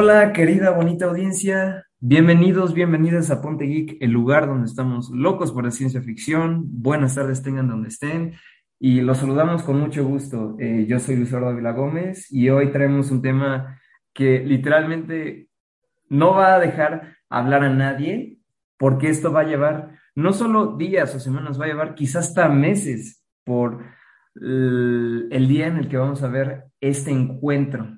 Hola, querida, bonita audiencia. Bienvenidos, bienvenidas a Ponte Geek, el lugar donde estamos locos por la ciencia ficción. Buenas tardes, tengan donde estén. Y los saludamos con mucho gusto. Eh, yo soy Luis Ávila Gómez y hoy traemos un tema que literalmente no va a dejar hablar a nadie, porque esto va a llevar no solo días o semanas, va a llevar quizás hasta meses por el, el día en el que vamos a ver este encuentro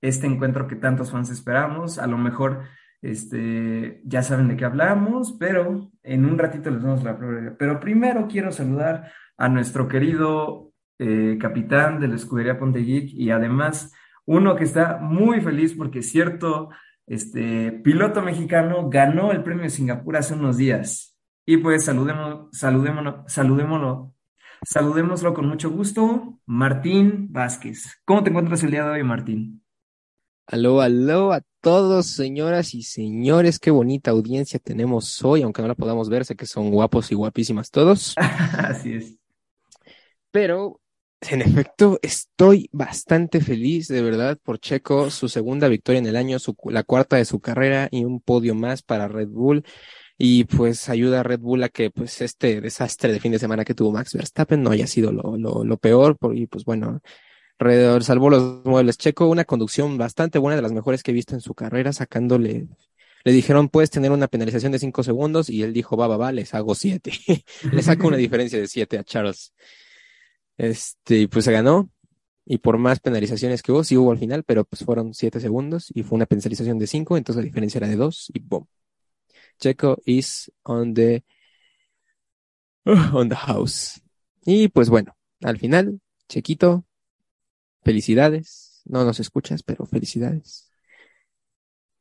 este encuentro que tantos fans esperamos. A lo mejor este, ya saben de qué hablamos, pero en un ratito les damos la prueba. Pero primero quiero saludar a nuestro querido eh, capitán de la escudería Ponte y además uno que está muy feliz porque cierto este, piloto mexicano ganó el premio de Singapur hace unos días. Y pues saludemos, saludémonos, saludémoslo, saludémoslo con mucho gusto, Martín Vázquez. ¿Cómo te encuentras el día de hoy, Martín? Aló, aló a todos, señoras y señores, qué bonita audiencia tenemos hoy, aunque no la podamos ver, sé que son guapos y guapísimas todos. Así es. Pero, en efecto, estoy bastante feliz, de verdad, por Checo, su segunda victoria en el año, su, la cuarta de su carrera y un podio más para Red Bull. Y pues ayuda a Red Bull a que pues este desastre de fin de semana que tuvo Max Verstappen no haya sido lo, lo, lo peor. y pues bueno, salvó los muebles. Checo, una conducción bastante buena, de las mejores que he visto en su carrera, sacándole. Le dijeron, puedes tener una penalización de cinco segundos, y él dijo, va, va, va, les hago siete. le saco una diferencia de siete a Charles. Este, y pues se ganó. Y por más penalizaciones que hubo, sí hubo al final, pero pues fueron siete segundos y fue una penalización de cinco, entonces la diferencia era de dos y boom. Checo is on the, on the house. Y pues bueno, al final, Chequito Felicidades. No nos escuchas, pero felicidades.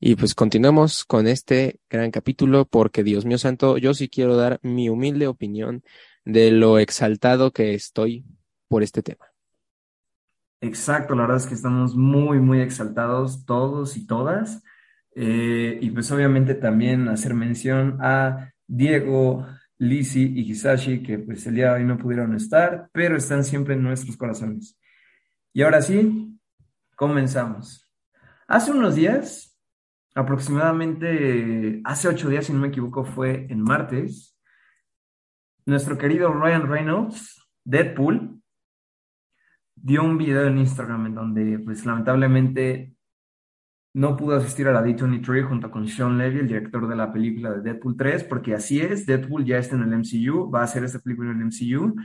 Y pues continuamos con este gran capítulo porque Dios mío santo, yo sí quiero dar mi humilde opinión de lo exaltado que estoy por este tema. Exacto, la verdad es que estamos muy, muy exaltados todos y todas. Eh, y pues obviamente también hacer mención a Diego, Lisi y Hisashi, que pues el día de hoy no pudieron estar, pero están siempre en nuestros corazones. Y ahora sí, comenzamos. Hace unos días, aproximadamente hace ocho días, si no me equivoco, fue en martes, nuestro querido Ryan Reynolds, Deadpool, dio un video en Instagram en donde, pues lamentablemente, no pudo asistir a la D23 junto con Sean Levy, el director de la película de Deadpool 3, porque así es, Deadpool ya está en el MCU, va a hacer esta película en el MCU,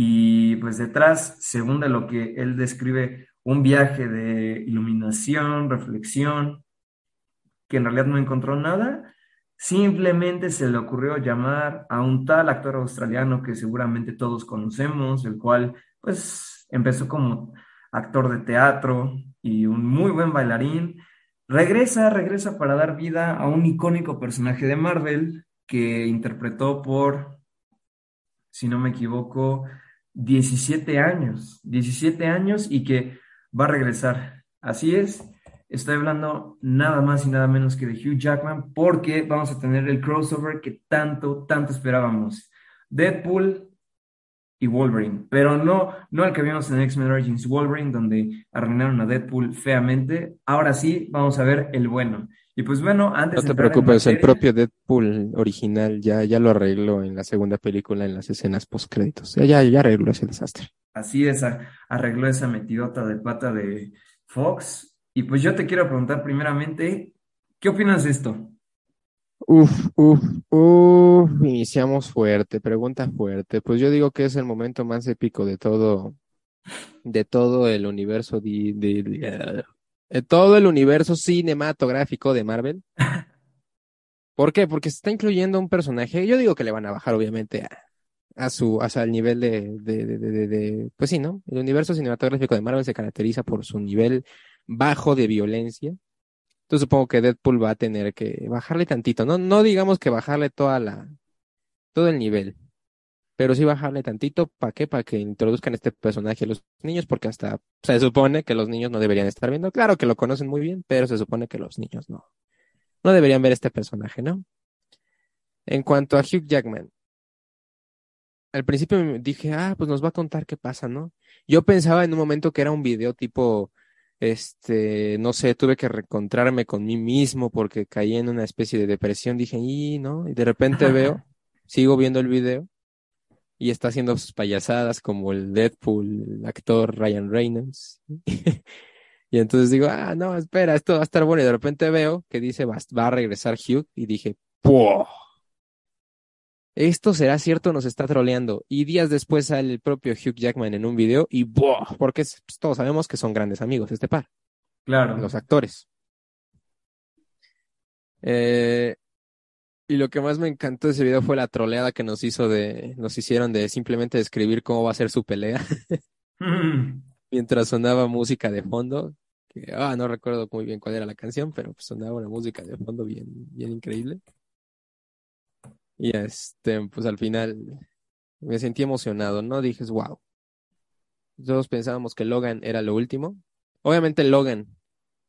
y pues detrás, según de lo que él describe, un viaje de iluminación, reflexión, que en realidad no encontró nada, simplemente se le ocurrió llamar a un tal actor australiano que seguramente todos conocemos, el cual pues empezó como actor de teatro y un muy buen bailarín. Regresa, regresa para dar vida a un icónico personaje de Marvel que interpretó por, si no me equivoco, 17 años, 17 años y que va a regresar. Así es, estoy hablando nada más y nada menos que de Hugh Jackman porque vamos a tener el crossover que tanto, tanto esperábamos. Deadpool y Wolverine, pero no, no el que vimos en X-Men Origins Wolverine, donde arruinaron a Deadpool feamente. Ahora sí, vamos a ver el bueno. Y pues bueno, antes No te preocupes, el propio Deadpool original ya, ya lo arregló en la segunda película, en las escenas post-créditos. Ya, ya arregló ese desastre. Así es, arregló esa metidota de pata de Fox. Y pues yo te quiero preguntar primeramente, ¿qué opinas de esto? Uf, uf, uf, iniciamos fuerte, pregunta fuerte. Pues yo digo que es el momento más épico de todo, de todo el universo de, de, todo el universo cinematográfico de Marvel. ¿Por qué? Porque se está incluyendo un personaje. Yo digo que le van a bajar, obviamente, a, a su, hasta el nivel de, de, de, de, pues sí, ¿no? El universo cinematográfico de Marvel se caracteriza por su nivel bajo de violencia. Entonces supongo que Deadpool va a tener que bajarle tantito, ¿no? No digamos que bajarle toda la, todo el nivel, pero sí bajarle tantito, ¿para qué? Para que introduzcan este personaje a los niños, porque hasta se supone que los niños no deberían estar viendo. Claro que lo conocen muy bien, pero se supone que los niños no. No deberían ver este personaje, ¿no? En cuanto a Hugh Jackman, al principio dije, ah, pues nos va a contar qué pasa, ¿no? Yo pensaba en un momento que era un video tipo Este, no sé, tuve que reencontrarme con mí mismo porque caí en una especie de depresión. Dije, y no, y de repente veo, sigo viendo el video y está haciendo sus payasadas como el Deadpool, el actor Ryan Reynolds. y entonces digo, ah, no, espera, esto va a estar bueno. Y de repente veo que dice, va, va a regresar Hugh y dije, ¡Puah! Esto será cierto, nos está troleando. Y días después sale el propio Hugh Jackman en un video y ¡buah! Porque pues, todos sabemos que son grandes amigos este par. Claro. Los actores. Eh, y lo que más me encantó de ese video fue la troleada que nos hizo de, nos hicieron de simplemente describir cómo va a ser su pelea. Mientras sonaba música de fondo. Ah, no recuerdo muy bien cuál era la canción, pero pues sonaba una música de fondo bien, bien increíble. Y este, pues al final me sentí emocionado, ¿no? Dije, wow. Todos pensábamos que Logan era lo último. Obviamente Logan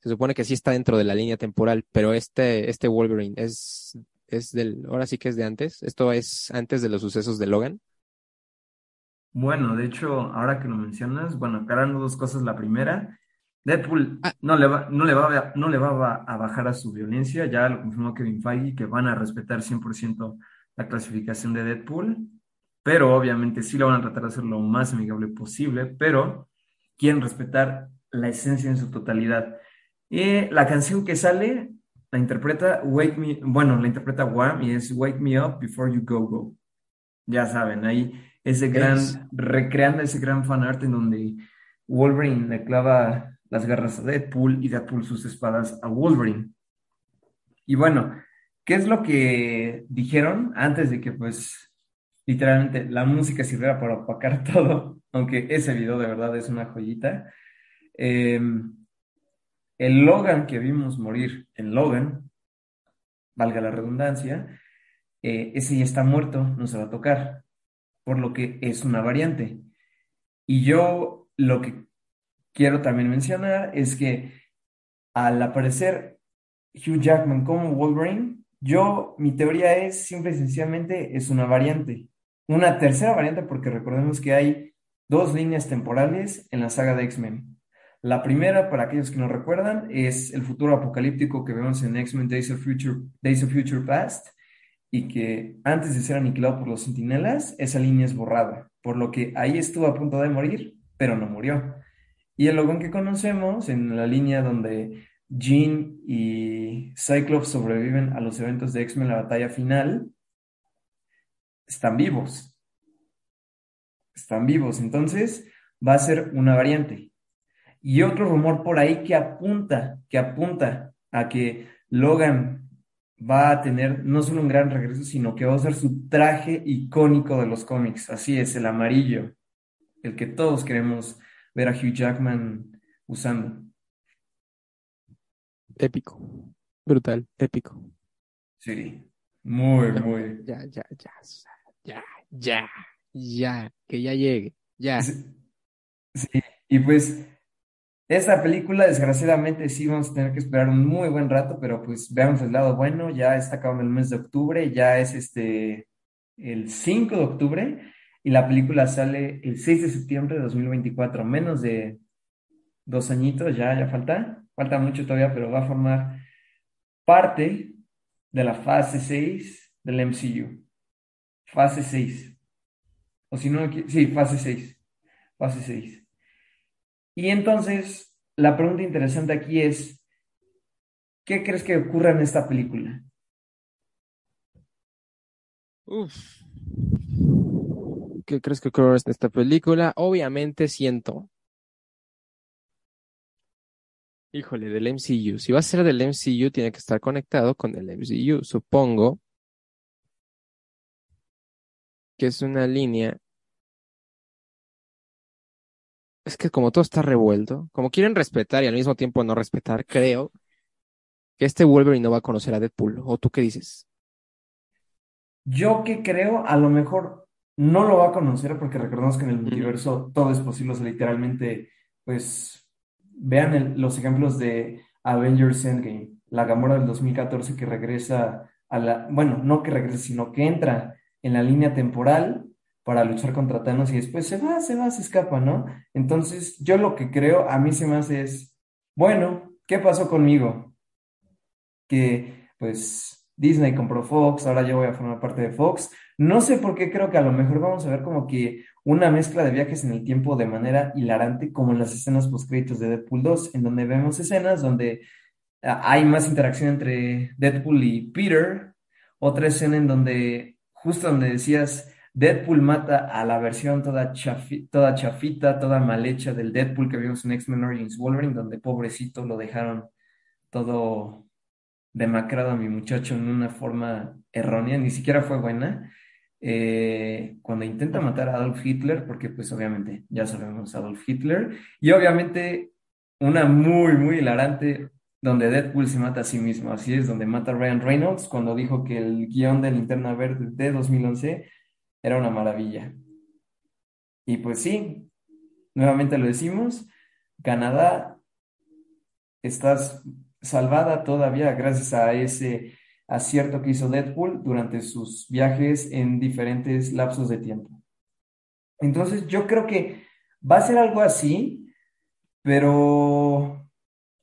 se supone que sí está dentro de la línea temporal, pero este, este Wolverine es, es del, ahora sí que es de antes. Esto es antes de los sucesos de Logan. Bueno, de hecho, ahora que lo mencionas, bueno, aclarando dos cosas. La primera, Deadpool ah. no le va, no le va, a, no le va a bajar a su violencia, ya lo confirmó Kevin Feige, que van a respetar 100% la clasificación de Deadpool, pero obviamente sí lo van a tratar de hacer lo más amigable posible, pero quieren respetar la esencia en su totalidad. Y la canción que sale la interpreta Wake Me, bueno, la interpreta Wham y es Wake Me Up Before You Go Go. Ya saben, ahí ese gran, recreando ese gran fan art en donde Wolverine le clava las garras a Deadpool y Deadpool sus espadas a Wolverine. Y bueno, ¿Qué es lo que dijeron antes de que, pues, literalmente la música sirviera para opacar todo? Aunque ese video de verdad es una joyita. Em, el Logan que vimos morir en Logan, valga la redundancia, eh, ese ya está muerto, no se va a tocar, por lo que es una variante. Y yo lo que quiero también mencionar es que al aparecer Hugh Jackman como Wolverine, yo, mi teoría es, simple y sencillamente, es una variante. Una tercera variante porque recordemos que hay dos líneas temporales en la saga de X-Men. La primera, para aquellos que no recuerdan, es el futuro apocalíptico que vemos en X-Men Days of Future, Days of Future Past y que antes de ser aniquilado por los sentinelas, esa línea es borrada, por lo que ahí estuvo a punto de morir, pero no murió. Y el Logan que conocemos, en la línea donde Jean y Cyclops sobreviven a los eventos de X-Men, la batalla final, están vivos. Están vivos. Entonces, va a ser una variante. Y otro rumor por ahí que apunta, que apunta a que Logan va a tener no solo un gran regreso, sino que va a usar su traje icónico de los cómics. Así es, el amarillo, el que todos queremos ver a Hugh Jackman usando épico. Brutal, épico. Sí, muy, muy. Ya, ya, ya, ya, ya, ya, que ya llegue, ya. Sí, y pues esta película desgraciadamente sí vamos a tener que esperar un muy buen rato, pero pues veamos el lado bueno, ya está acabando el mes de octubre, ya es este el 5 de octubre y la película sale el 6 de septiembre de 2024, menos de dos añitos, ya, ya falta falta mucho todavía, pero va a formar parte de la fase 6 del MCU. Fase 6. O si no, sí, fase 6. Fase 6. Y entonces, la pregunta interesante aquí es, ¿qué crees que ocurra en esta película? Uf. ¿Qué crees que ocurra en esta película? Obviamente siento Híjole, del MCU. Si va a ser del MCU, tiene que estar conectado con el MCU. Supongo que es una línea. Es que como todo está revuelto, como quieren respetar y al mismo tiempo no respetar, creo que este Wolverine no va a conocer a Deadpool. ¿O tú qué dices? Yo que creo, a lo mejor no lo va a conocer porque recordemos que en el universo todo es posible, o literalmente, pues vean los ejemplos de Avengers Endgame, la Gamora del 2014 que regresa a la, bueno, no que regresa, sino que entra en la línea temporal para luchar contra Thanos y después se va, se va, se escapa, ¿no? Entonces, yo lo que creo, a mí se me hace es Bueno, ¿qué pasó conmigo? Que pues Disney compró Fox, ahora yo voy a formar parte de Fox. No sé por qué creo que a lo mejor vamos a ver como que una mezcla de viajes en el tiempo de manera hilarante, como en las escenas postcréditos de Deadpool 2, en donde vemos escenas donde ah, hay más interacción entre Deadpool y Peter. Otra escena en donde, justo donde decías, Deadpool mata a la versión toda, toda chafita, toda mal hecha del Deadpool que vimos en X-Men Origins Wolverine, donde pobrecito lo dejaron todo demacrado a mi muchacho en una forma errónea, ni siquiera fue buena. Eh, cuando intenta matar a Adolf Hitler, porque pues obviamente ya sabemos Adolf Hitler, y obviamente una muy, muy hilarante donde Deadpool se mata a sí mismo, así es, donde mata a Ryan Reynolds cuando dijo que el guion de Linterna Verde de 2011 era una maravilla. Y pues sí, nuevamente lo decimos, Canadá estás salvada todavía gracias a ese acierto que hizo Deadpool durante sus viajes en diferentes lapsos de tiempo. Entonces, yo creo que va a ser algo así, pero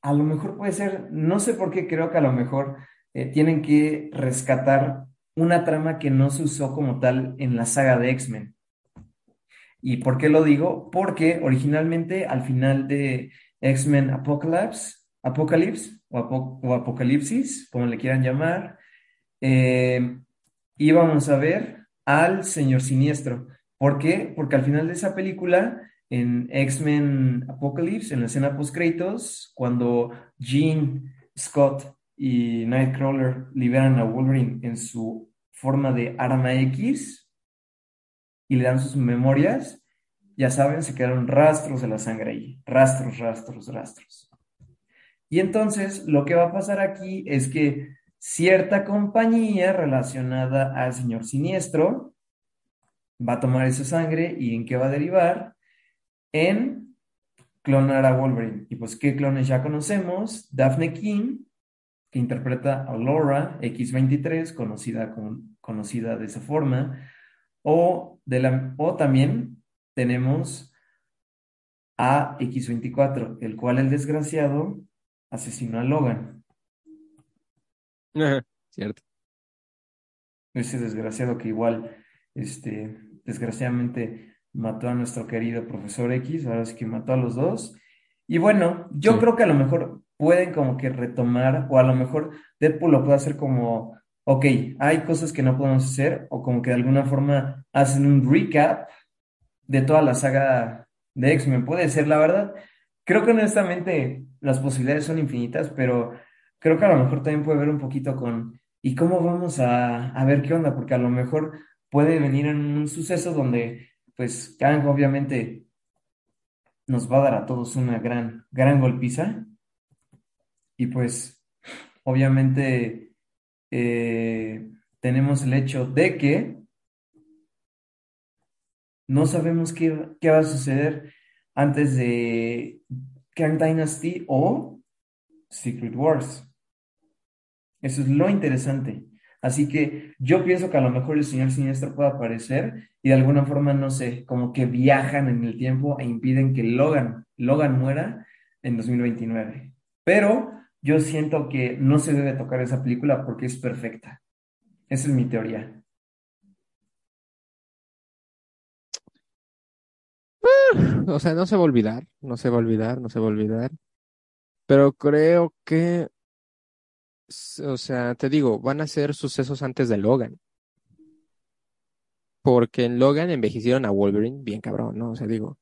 a lo mejor puede ser, no sé por qué creo que a lo mejor eh, tienen que rescatar una trama que no se usó como tal en la saga de X-Men. ¿Y por qué lo digo? Porque originalmente al final de X-Men Apocalypse, Apocalypse o, Apo- o Apocalipsis, como le quieran llamar, eh, íbamos a ver al Señor Siniestro. ¿Por qué? Porque al final de esa película, en X-Men Apocalypse, en la escena post-créditos, cuando Jean, Scott y Nightcrawler liberan a Wolverine en su forma de arma X, y le dan sus memorias, ya saben, se quedaron rastros de la sangre ahí, rastros, rastros, rastros. Y entonces lo que va a pasar aquí es que cierta compañía relacionada al señor siniestro va a tomar esa sangre y en qué va a derivar en clonar a Wolverine. Y pues, ¿qué clones ya conocemos? Daphne King, que interpreta a Laura X23, conocida, con, conocida de esa forma. O, de la, o también tenemos a X24, el cual el desgraciado asesinó a Logan. Ajá, Cierto. Ese desgraciado que igual, este, desgraciadamente mató a nuestro querido profesor X, ahora sí que mató a los dos. Y bueno, yo Sí. creo que a lo mejor pueden como que retomar, o a lo mejor Deadpool lo puede hacer como, ok, hay cosas que no podemos hacer, o como que de alguna forma hacen un recap de toda la saga de X-Men. Puede ser, la verdad. Creo que honestamente las posibilidades son infinitas, pero creo que a lo mejor también puede ver un poquito con, ¿y cómo vamos a, a ver qué onda? Porque a lo mejor puede venir en un suceso donde, pues, Kang obviamente nos va a dar a todos una gran, gran golpiza y pues, obviamente, eh, tenemos el hecho de que no sabemos qué, qué va a suceder antes de Kang Dynasty o Secret Wars. Eso es lo interesante. Así que yo pienso que a lo mejor el señor siniestro puede aparecer y de alguna forma, no sé, como que viajan en el tiempo e impiden que Logan, Logan muera en 2029. Pero yo siento que no se debe tocar esa película porque es perfecta. Esa es mi teoría. O sea, no se va a olvidar, no se va a olvidar, no se va a olvidar. Pero creo que, o sea, te digo, van a ser sucesos antes de Logan. Porque en Logan envejecieron a Wolverine bien cabrón, ¿no? O sea, digo,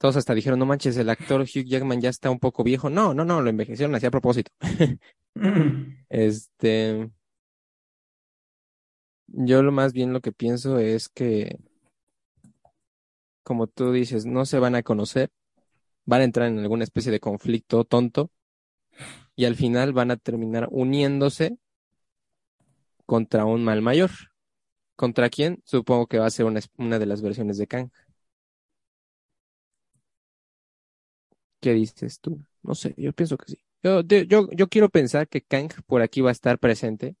todos hasta dijeron, no manches, el actor Hugh Jackman ya está un poco viejo. No, no, no, lo envejecieron así a propósito. Este, yo lo más bien lo que pienso es que, como tú dices, no se van a conocer, van a entrar en alguna especie de conflicto tonto y al final van a terminar uniéndose contra un mal mayor. ¿Contra quién? Supongo que va a ser una, una de las versiones de Kang. ¿Qué dices tú? No sé, yo pienso que sí. Yo, yo, yo quiero pensar que Kang por aquí va a estar presente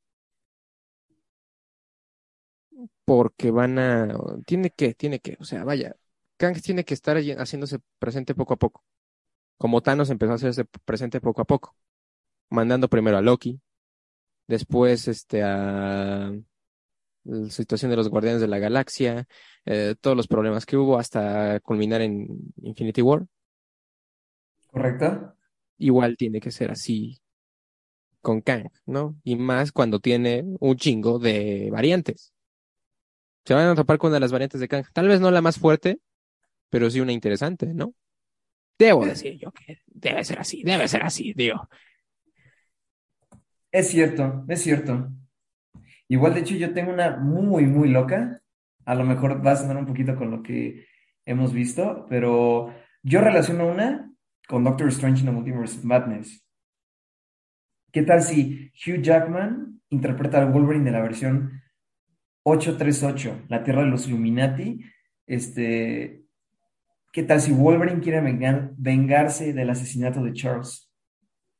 porque van a... Tiene que, tiene que, o sea, vaya, Kang tiene que estar haciéndose presente poco a poco. como Thanos empezó a hacerse presente poco a poco, mandando primero a Loki, después este a la situación de los Guardianes de la Galaxia, eh, todos los problemas que hubo hasta culminar en Infinity War. ¿Correcto? Igual tiene que ser así con Kang, ¿no? Y más cuando tiene un chingo de variantes. Se van a topar con una de las variantes de Kang. Tal vez no la más fuerte, pero sí una interesante, ¿no? Debo decir yo que debe ser así, debe ser así, digo. Es cierto, es cierto. Igual, de hecho, yo tengo una muy, muy loca. A lo mejor va a sonar un poquito con lo que hemos visto, pero yo relaciono una con Doctor Strange in the Multiverse of Madness. ¿Qué tal si Hugh Jackman interpreta al Wolverine de la versión 838, la Tierra de los Illuminati? Este, ¿qué tal si Wolverine quiere vengar- vengarse del asesinato de Charles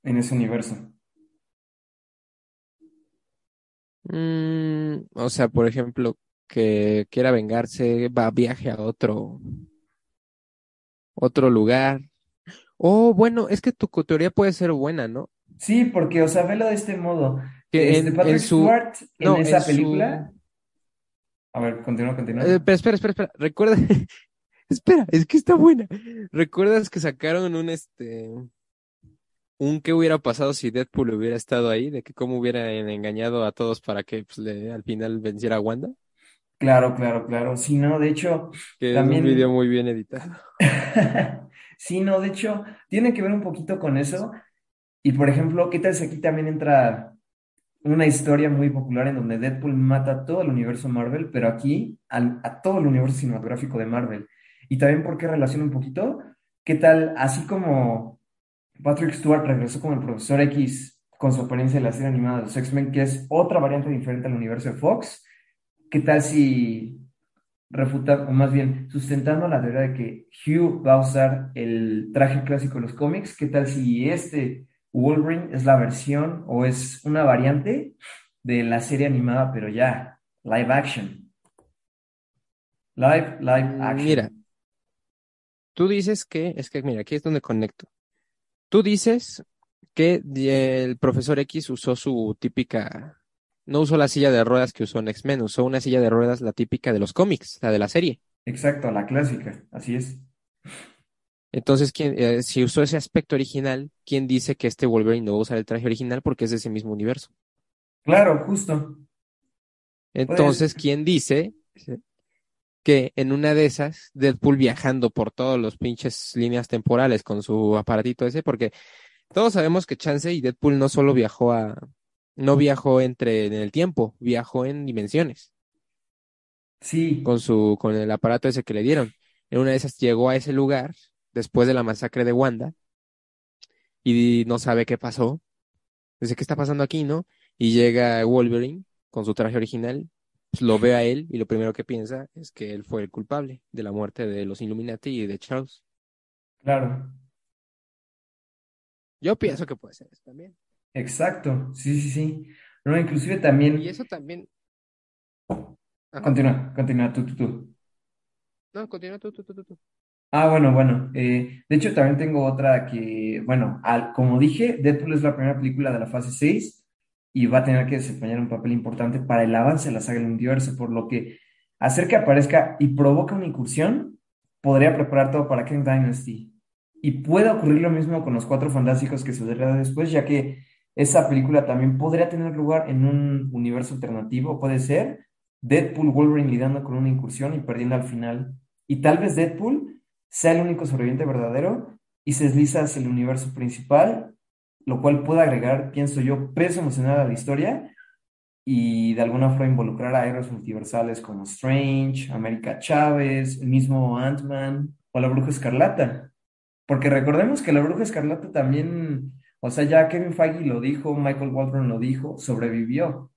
en ese universo? Mm, o sea, por ejemplo, que quiera vengarse, va viaje a otro, otro lugar. Oh, bueno, es que tu teoría puede ser buena, ¿no? Sí, porque, o sea, velo de este modo. Que Este en, Patrick en su, Stewart en no, esa en película. su, A ver, continúa, continúa. eh, pero espera, espera, espera, recuerda, espera, es que está buena. ¿Recuerdas que sacaron un, este, un qué hubiera pasado si Deadpool hubiera estado ahí, de que cómo hubieran engañado a todos para que pues, le- al final venciera a Wanda? Claro, claro, claro. Sí, no, de hecho, Que es un video también. muy bien editado. Sí, no, de hecho, tiene que ver un poquito con eso. Y por ejemplo, ¿qué tal si aquí también entra una historia muy popular en donde Deadpool mata a todo el universo Marvel, pero aquí a todo el universo cinematográfico de Marvel? Y también, ¿por qué relaciona un poquito? ¿Qué tal, así como Patrick Stewart regresó como el Profesor X con su apariencia en la serie animada de los X-Men, que es otra variante diferente al universo de Fox? ¿Qué tal si refutar, o más bien sustentando la teoría de que Hugh va a usar el traje clásico de los cómics? ¿Qué tal si este Wolverine es la versión o es una variante de la serie animada, pero ya, live action? Live, live Mm, Mira, action. tú dices que, es que mira, aquí es donde conecto. Tú dices que el profesor X usó su típica, no usó la silla de ruedas que usó en X-Men, usó una silla de ruedas la típica de los cómics, la de la serie. Exacto, la clásica, así es. Entonces, ¿quién, eh, si usó ese aspecto original, ¿quién dice que este Wolverine no va a usar el traje original porque es de ese mismo universo? Claro, justo. Entonces, ¿quién dice que en una de esas, Deadpool viajando por todos los pinches líneas temporales con su aparatito ese? Porque todos sabemos que Chance y Deadpool no solo viajó a, no viajó entre en el tiempo, viajó en dimensiones sí, con su, con el aparato ese que le dieron. En una de esas llegó a ese lugar después de la masacre de Wanda y no sabe qué pasó. Dice, ¿qué está pasando aquí, no? Y llega Wolverine con su traje original, pues, lo ve a él y lo primero que piensa es que él fue el culpable de la muerte de los Illuminati y de Charles. claro. Yo pienso que puede ser eso también. Exacto, sí, sí, sí. No, inclusive Y también, eso también. Ajá. continúa, continúa, tú, tú, tú. No, continúa tú, tú, tú, tú, tú. Ah, bueno, bueno. eh, de hecho, también tengo otra que, bueno, al- como dije, Deadpool es la primera película de la fase 6 y va a tener que desempeñar un papel importante para el avance de la saga del universo, por lo que hacer que aparezca y provoque una incursión podría preparar todo para Kang Dynasty. Y puede ocurrir lo mismo con los Cuatro Fantásticos que sucederá después, ya que esa película también podría tener lugar en un universo alternativo, puede ser Deadpool, Wolverine lidiando con una incursión y perdiendo al final. Y tal vez Deadpool sea el único sobreviviente verdadero y se desliza hacia el universo principal, lo cual puede agregar, pienso yo, peso emocional a la historia y de alguna forma involucrar a héroes multiversales como Strange, América Chávez, el mismo Ant-Man o la Bruja Escarlata. Porque recordemos que la Bruja Escarlata también, o sea, ya Kevin Feige lo dijo, Michael Waldron lo dijo, sobrevivió.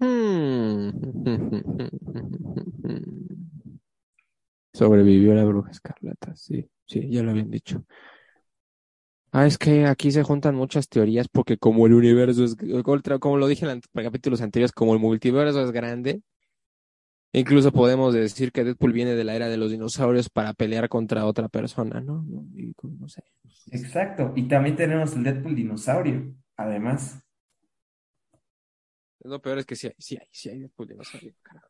Sobrevivió la bruja escarlata, sí, sí, ya lo habían dicho. Ah, es que aquí se juntan muchas teorías porque como el universo es, como lo dije en los capítulos anteriores, como el multiverso es grande, Incluso podemos decir que Deadpool viene de la era de los dinosaurios para pelear contra otra persona, ¿no? No, y como- no sé. Exacto. Y también tenemos el Deadpool dinosaurio, además. Lo peor es que sí hay, sí hay, sí hay Deadpool dinosaurio, carajo.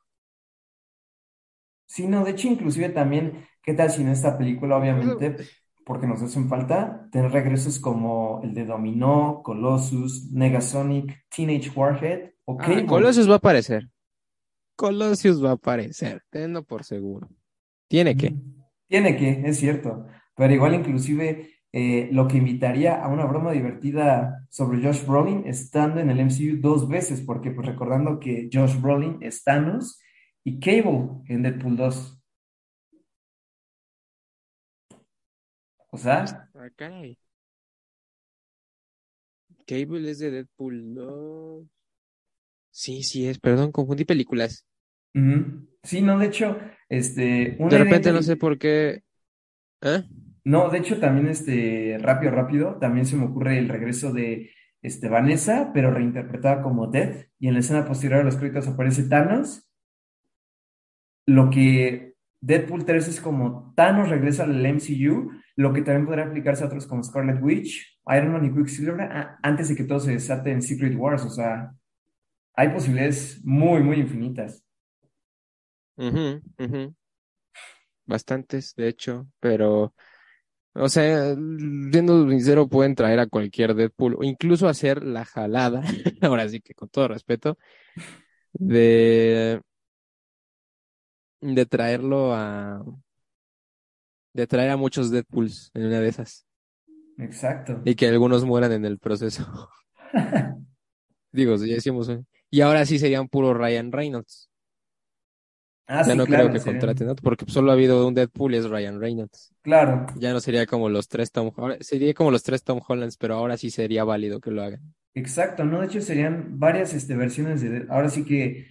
Sí, no, de hecho, inclusive también, ¿qué tal si en esta película, obviamente, porque nos hacen falta, tener regresos como el de Dominó, Colossus, Negasonic, Teenage Warhead o Ah? Colossus va a aparecer. Colossus va a aparecer, tenlo por seguro. Tiene que. Tiene que, es cierto. Pero igual inclusive eh, lo que invitaría a una broma divertida sobre Josh Brolin estando en el MCU dos veces, porque pues recordando que Josh Brolin es Thanos y Cable en Deadpool 2. O sea, Ah, caray. Cable es de Deadpool 2. Sí, sí es, perdón, confundí películas. Sí, no, de hecho, este, una De idea repente no sé por qué. ¿Eh? No, de hecho también este, rápido, rápido, también se me ocurre el regreso de este, Vanessa, pero reinterpretada como Death, y en la escena posterior a los créditos aparece Thanos, lo que Deadpool 3 es como Thanos regresa al MCU, lo que también podría aplicarse a otros como Scarlet Witch, Iron Man y Quicksilver, a- antes de que todo se desate en Secret Wars, o sea, hay posibilidades muy, muy infinitas. Ujú, ujú. Bastantes, de hecho, pero, o sea, siendo sincero, pueden traer a cualquier Deadpool o incluso hacer la jalada, ahora sí que con todo respeto, de, de traerlo a, de traer a muchos Deadpools en una de esas Exacto. y que algunos mueran en el proceso. Digo, ya decimos, ¿eh? y ahora sí serían puro Ryan Reynolds. Ah, Ya sí, no claro, creo que contraten otro, porque solo ha habido un Deadpool y es Ryan Reynolds. Claro. Ya no sería como los tres Tom ahora sería como los tres Tom Hollands, pero ahora sí sería válido que lo hagan. Exacto, ¿no? De hecho, serían varias este, versiones de, Dead- ahora sí que,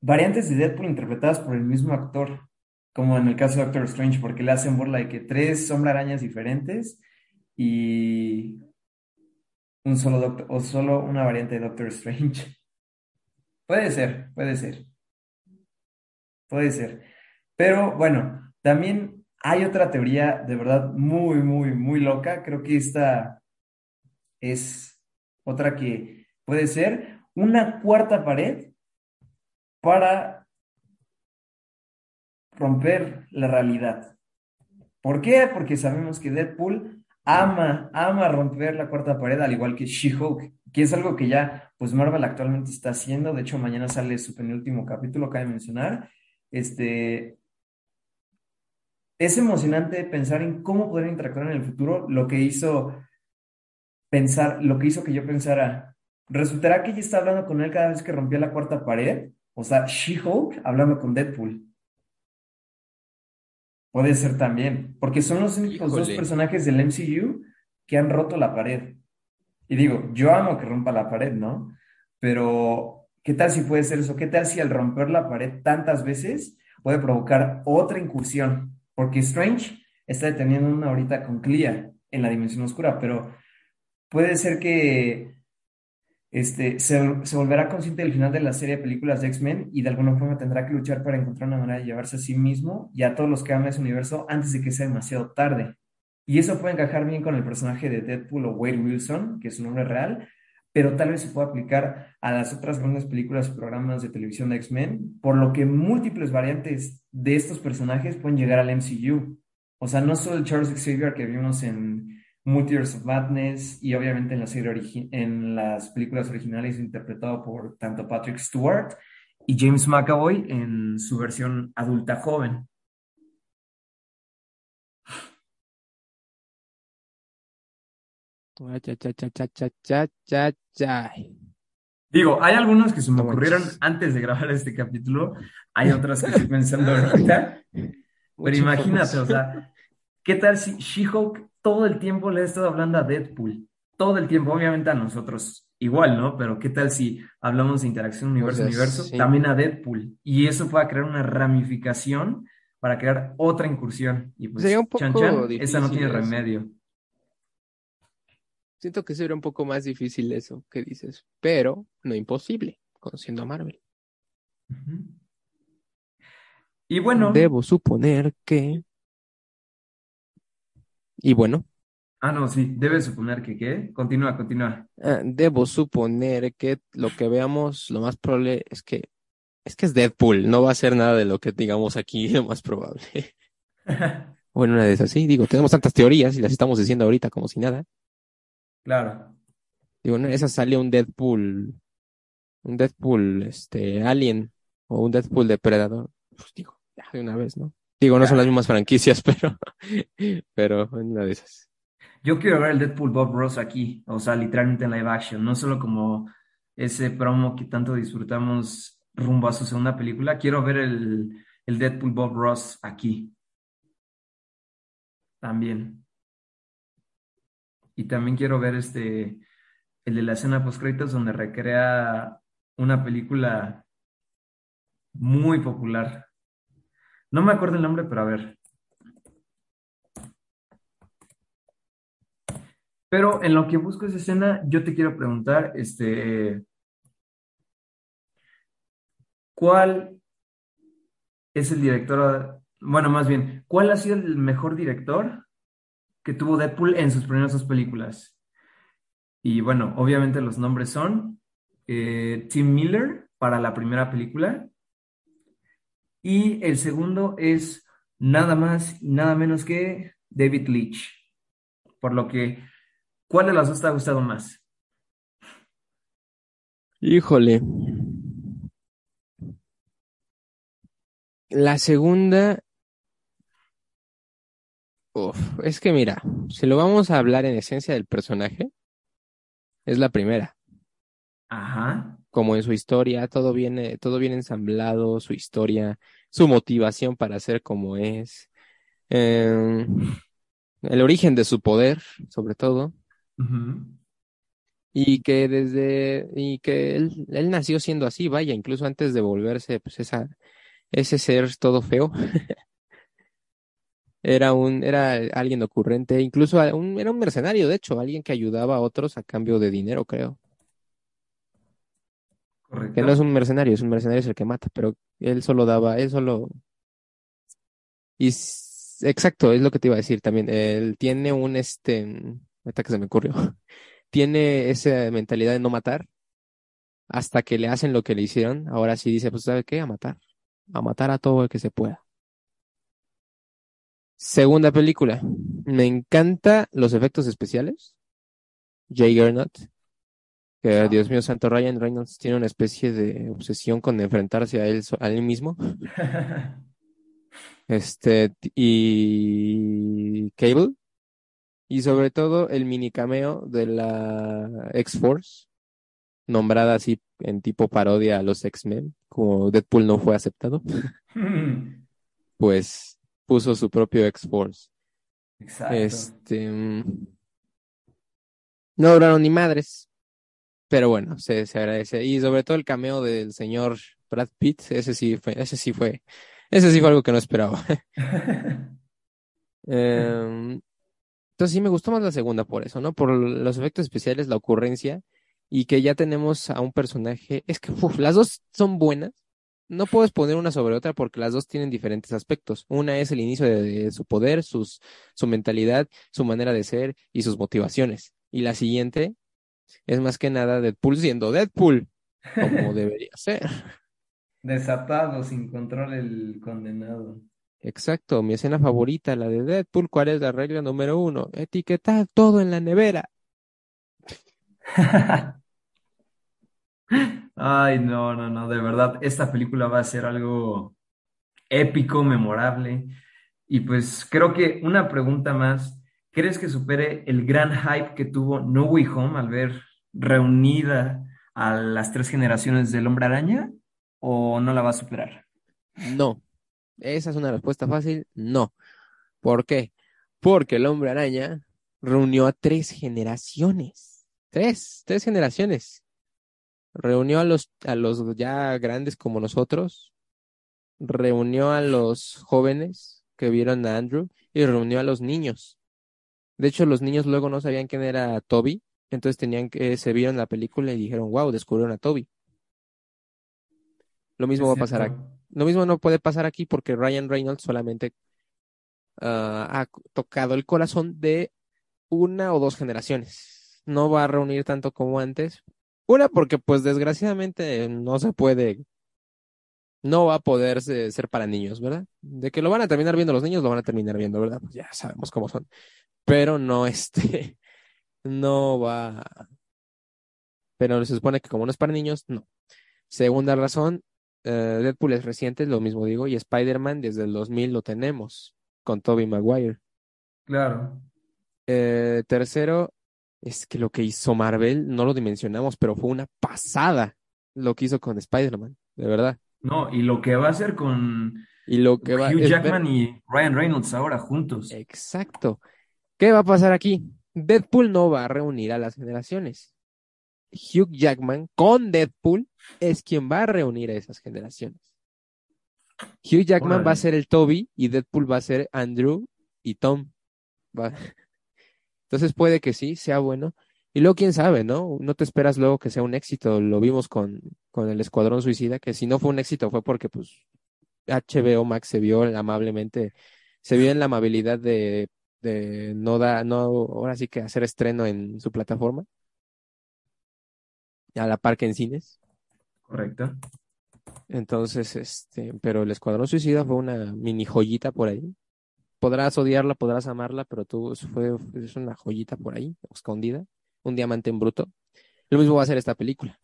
variantes de Deadpool interpretadas por el mismo actor, como en el caso de Doctor Strange, porque le hacen burla de que tres sombra arañas diferentes y un solo doctor, o solo una variante de Doctor Strange. Puede ser, puede ser, puede ser. Pero bueno, también hay otra teoría de verdad muy, muy, muy loca. Creo que esta es otra que puede ser una cuarta pared para romper la realidad. ¿Por qué? Porque sabemos que Deadpool ama, ama romper la cuarta pared, al igual que She-Hulk, que es algo que ya, pues Marvel actualmente está haciendo. De hecho, mañana sale su penúltimo capítulo, cabe mencionar. Este, es emocionante pensar en cómo poder interactuar en el futuro, lo que hizo pensar, lo que hizo que yo pensara, ¿resultará que ella está hablando con él cada vez que rompía la cuarta pared? O sea, She-Hulk hablando con Deadpool. Puede ser también, porque son los únicos dos personajes del MCU que han roto la pared. Y digo, yo amo que rompa la pared, ¿no? Pero, ¿qué tal si puede ser eso? ¿Qué tal si al romper la pared tantas veces puede provocar otra incursión? Porque Strange está deteniendo una ahorita con Clea en la dimensión oscura, pero puede ser que este, se, volverá consciente del final de la serie de películas de X-Men y de alguna forma tendrá que luchar para encontrar una manera de llevarse a sí mismo y a todos los que aman ese universo antes de que sea demasiado tarde. Y eso puede encajar bien con el personaje de Deadpool o Wade Wilson, que es su nombre real, pero tal vez se pueda aplicar a las otras grandes películas y programas de televisión de X-Men, por lo que múltiples variantes de estos personajes pueden llegar al MCU. O sea, no solo el Charles Xavier que vimos en Multiverse of Madness y obviamente en la serie en las películas originales interpretado por tanto Patrick Stewart y James McAvoy en su versión adulta joven. Digo, hay algunos que se me ocurrieron antes de grabar este capítulo, hay otras que estoy pensando ahorita, pero imagínate, o sea, ¿qué tal si She-Hulk todo el tiempo le ha estado hablando a Deadpool? Todo el tiempo, obviamente a nosotros igual, ¿no? Pero ¿qué tal si hablamos de interacción universo-universo? sí. También a Deadpool. Y eso pueda crear una ramificación para crear otra incursión. Y pues, Sería un chan poco chan, esa no tiene remedio. Siento que sería un poco más difícil eso que dices, pero no imposible, conociendo a Marvel. Y bueno, Debo suponer que... Y bueno, ah, no, sí, debes suponer que qué. Continúa, continúa. ah, debo suponer que lo que veamos, lo más probable es que es que es Deadpool, no va a ser nada de lo que digamos aquí, lo más probable. Bueno, una de esas, sí, digo, tenemos tantas teorías y las estamos diciendo ahorita como si nada. Claro, Digo, de esas sale un Deadpool, un Deadpool, este, Alien o un Deadpool Depredador. Pues digo, ya de una vez, ¿no? Digo, no son las mismas franquicias, pero, pero una de esas. yo quiero ver el Deadpool Bob Ross aquí, o sea, literalmente en live action, no solo como ese promo que tanto disfrutamos rumbo a su segunda película, quiero ver el, el Deadpool Bob Ross aquí también. Y también quiero ver este, el de la escena post créditos donde recrea una película muy popular. No me acuerdo el nombre, pero a ver. Pero en lo que busco esa escena, yo te quiero preguntar, este, ¿cuál es el director? Bueno, más bien, ¿cuál ha sido el mejor director que tuvo Deadpool en sus primeras dos películas? Y bueno, obviamente los nombres son eh, Tim Miller para la primera película y el segundo es nada más y nada menos que David Leitch. Por lo que, ¿cuál de las dos te ha gustado más? Híjole. La segunda, uf, es que mira, si lo vamos a hablar en esencia del personaje, es la primera. Ajá. Como en su historia, todo viene, todo viene ensamblado, su historia, su motivación para ser como es, em, el origen de su poder, sobre todo, y que desde, y que él, él nació siendo así, vaya, incluso antes de volverse, pues esa, ese ser todo feo. Era un, era alguien ocurrente, incluso un- era un mercenario, de hecho, alguien que ayudaba a otros a cambio de dinero, creo. Que no es Correcto. un mercenario, es un mercenario es el que mata, pero él solo daba, él solo. Y exacto, es lo que te iba a decir también. Él tiene un este, ahorita que se me ocurrió, tiene esa mentalidad de no matar hasta que le hacen lo que le hicieron. Ahora sí dice, pues, ¿sabe qué? A matar, a matar a todo el que se pueda. Segunda película. Me encanta los efectos especiales. Juggernaut, que Dios mío santo, Ryan Reynolds tiene una especie de obsesión con enfrentarse a él, a él mismo. Este, y Cable, y sobre todo el mini cameo de la X-Force, nombrada así en tipo parodia a los X-Men, como Deadpool no fue aceptado, pues puso su propio X-Force. Exacto. Este, mm, no duraron ni madres, pero bueno, se, se agradece. Y sobre todo el cameo del señor Brad Pitt, ese sí fue, ese sí fue, ese sí fue algo que no esperaba. Em, entonces sí me gustó más la segunda por eso, ¿no? Por los efectos especiales, la ocurrencia y que ya tenemos a un personaje. Es que uf, las dos son buenas. No puedes poner una sobre otra porque las dos tienen diferentes aspectos. Una es el inicio de, de su poder, sus, su mentalidad, su manera de ser y sus motivaciones. Y la siguiente es más que nada Deadpool siendo Deadpool, como debería ser. Desatado, sin control el condenado. Exacto, mi escena favorita, la de Deadpool. ¿Cuál es la regla número uno? Etiquetar todo en la nevera. Ay, no, no, no, de verdad, esta película va a ser algo épico, memorable. Y pues creo que una pregunta más, ¿crees que supere el gran hype que tuvo No Way Home al ver reunida a las tres generaciones del Hombre Araña? ¿O no la va a superar? No. Esa es una respuesta fácil. No. ¿Por qué? Porque el hombre araña reunió a tres generaciones. Tres, tres generaciones. Reunió a los, a los ya grandes como nosotros. Reunió a los jóvenes que vieron a Andrew y reunió a los niños. De hecho, los niños luego no sabían quién era Toby. Entonces tenían que, se vieron la película y dijeron, wow, descubrieron a Toby. Lo mismo va a pasar aquí. cierto. Lo mismo no puede pasar aquí porque Ryan Reynolds solamente ah, ha tocado el corazón de una o dos generaciones. No va a reunir tanto como antes. Una porque pues desgraciadamente no se puede, no va a poder ser para niños, ¿verdad? De que lo van a terminar viendo los niños, lo van a terminar viendo, ¿verdad? Pues ya sabemos cómo son. Pero no este, no va. Pero se supone que como no es para niños, no. Segunda razón, eh, Deadpool es reciente, lo mismo digo, y Spider-Man desde el 2000 lo tenemos con Tobey Maguire. Claro. Eh, tercero, es que lo que hizo Marvel, no lo dimensionamos, pero fue una pasada lo que hizo con Spider-Man, de verdad. No, y lo que va a hacer con y lo que va, Hugh Jackman y Ryan Reynolds ahora juntos. Exacto. ¿Qué va a pasar aquí? Deadpool no va a reunir a las generaciones. Hugh Jackman con Deadpool es quien va a reunir a esas generaciones. Hugh Jackman va a ser el Toby y Deadpool va a ser Andrew y Tom. Entonces puede que sí, sea bueno. Y luego, quién sabe, ¿no? No te esperas luego que sea un éxito. Lo vimos con, con el Escuadrón Suicida, que si no fue un éxito fue porque, pues, HBO Max se vio amablemente, se vio en la amabilidad de, de no da, no, ahora sí que hacer estreno en su plataforma. A la par que en cines. Correcto. Entonces, este, pero el Escuadrón Suicida fue una mini joyita por ahí. Podrás odiarla, podrás amarla, pero tú fue es una joyita por ahí, escondida, un diamante en bruto. Lo mismo va a ser esta película.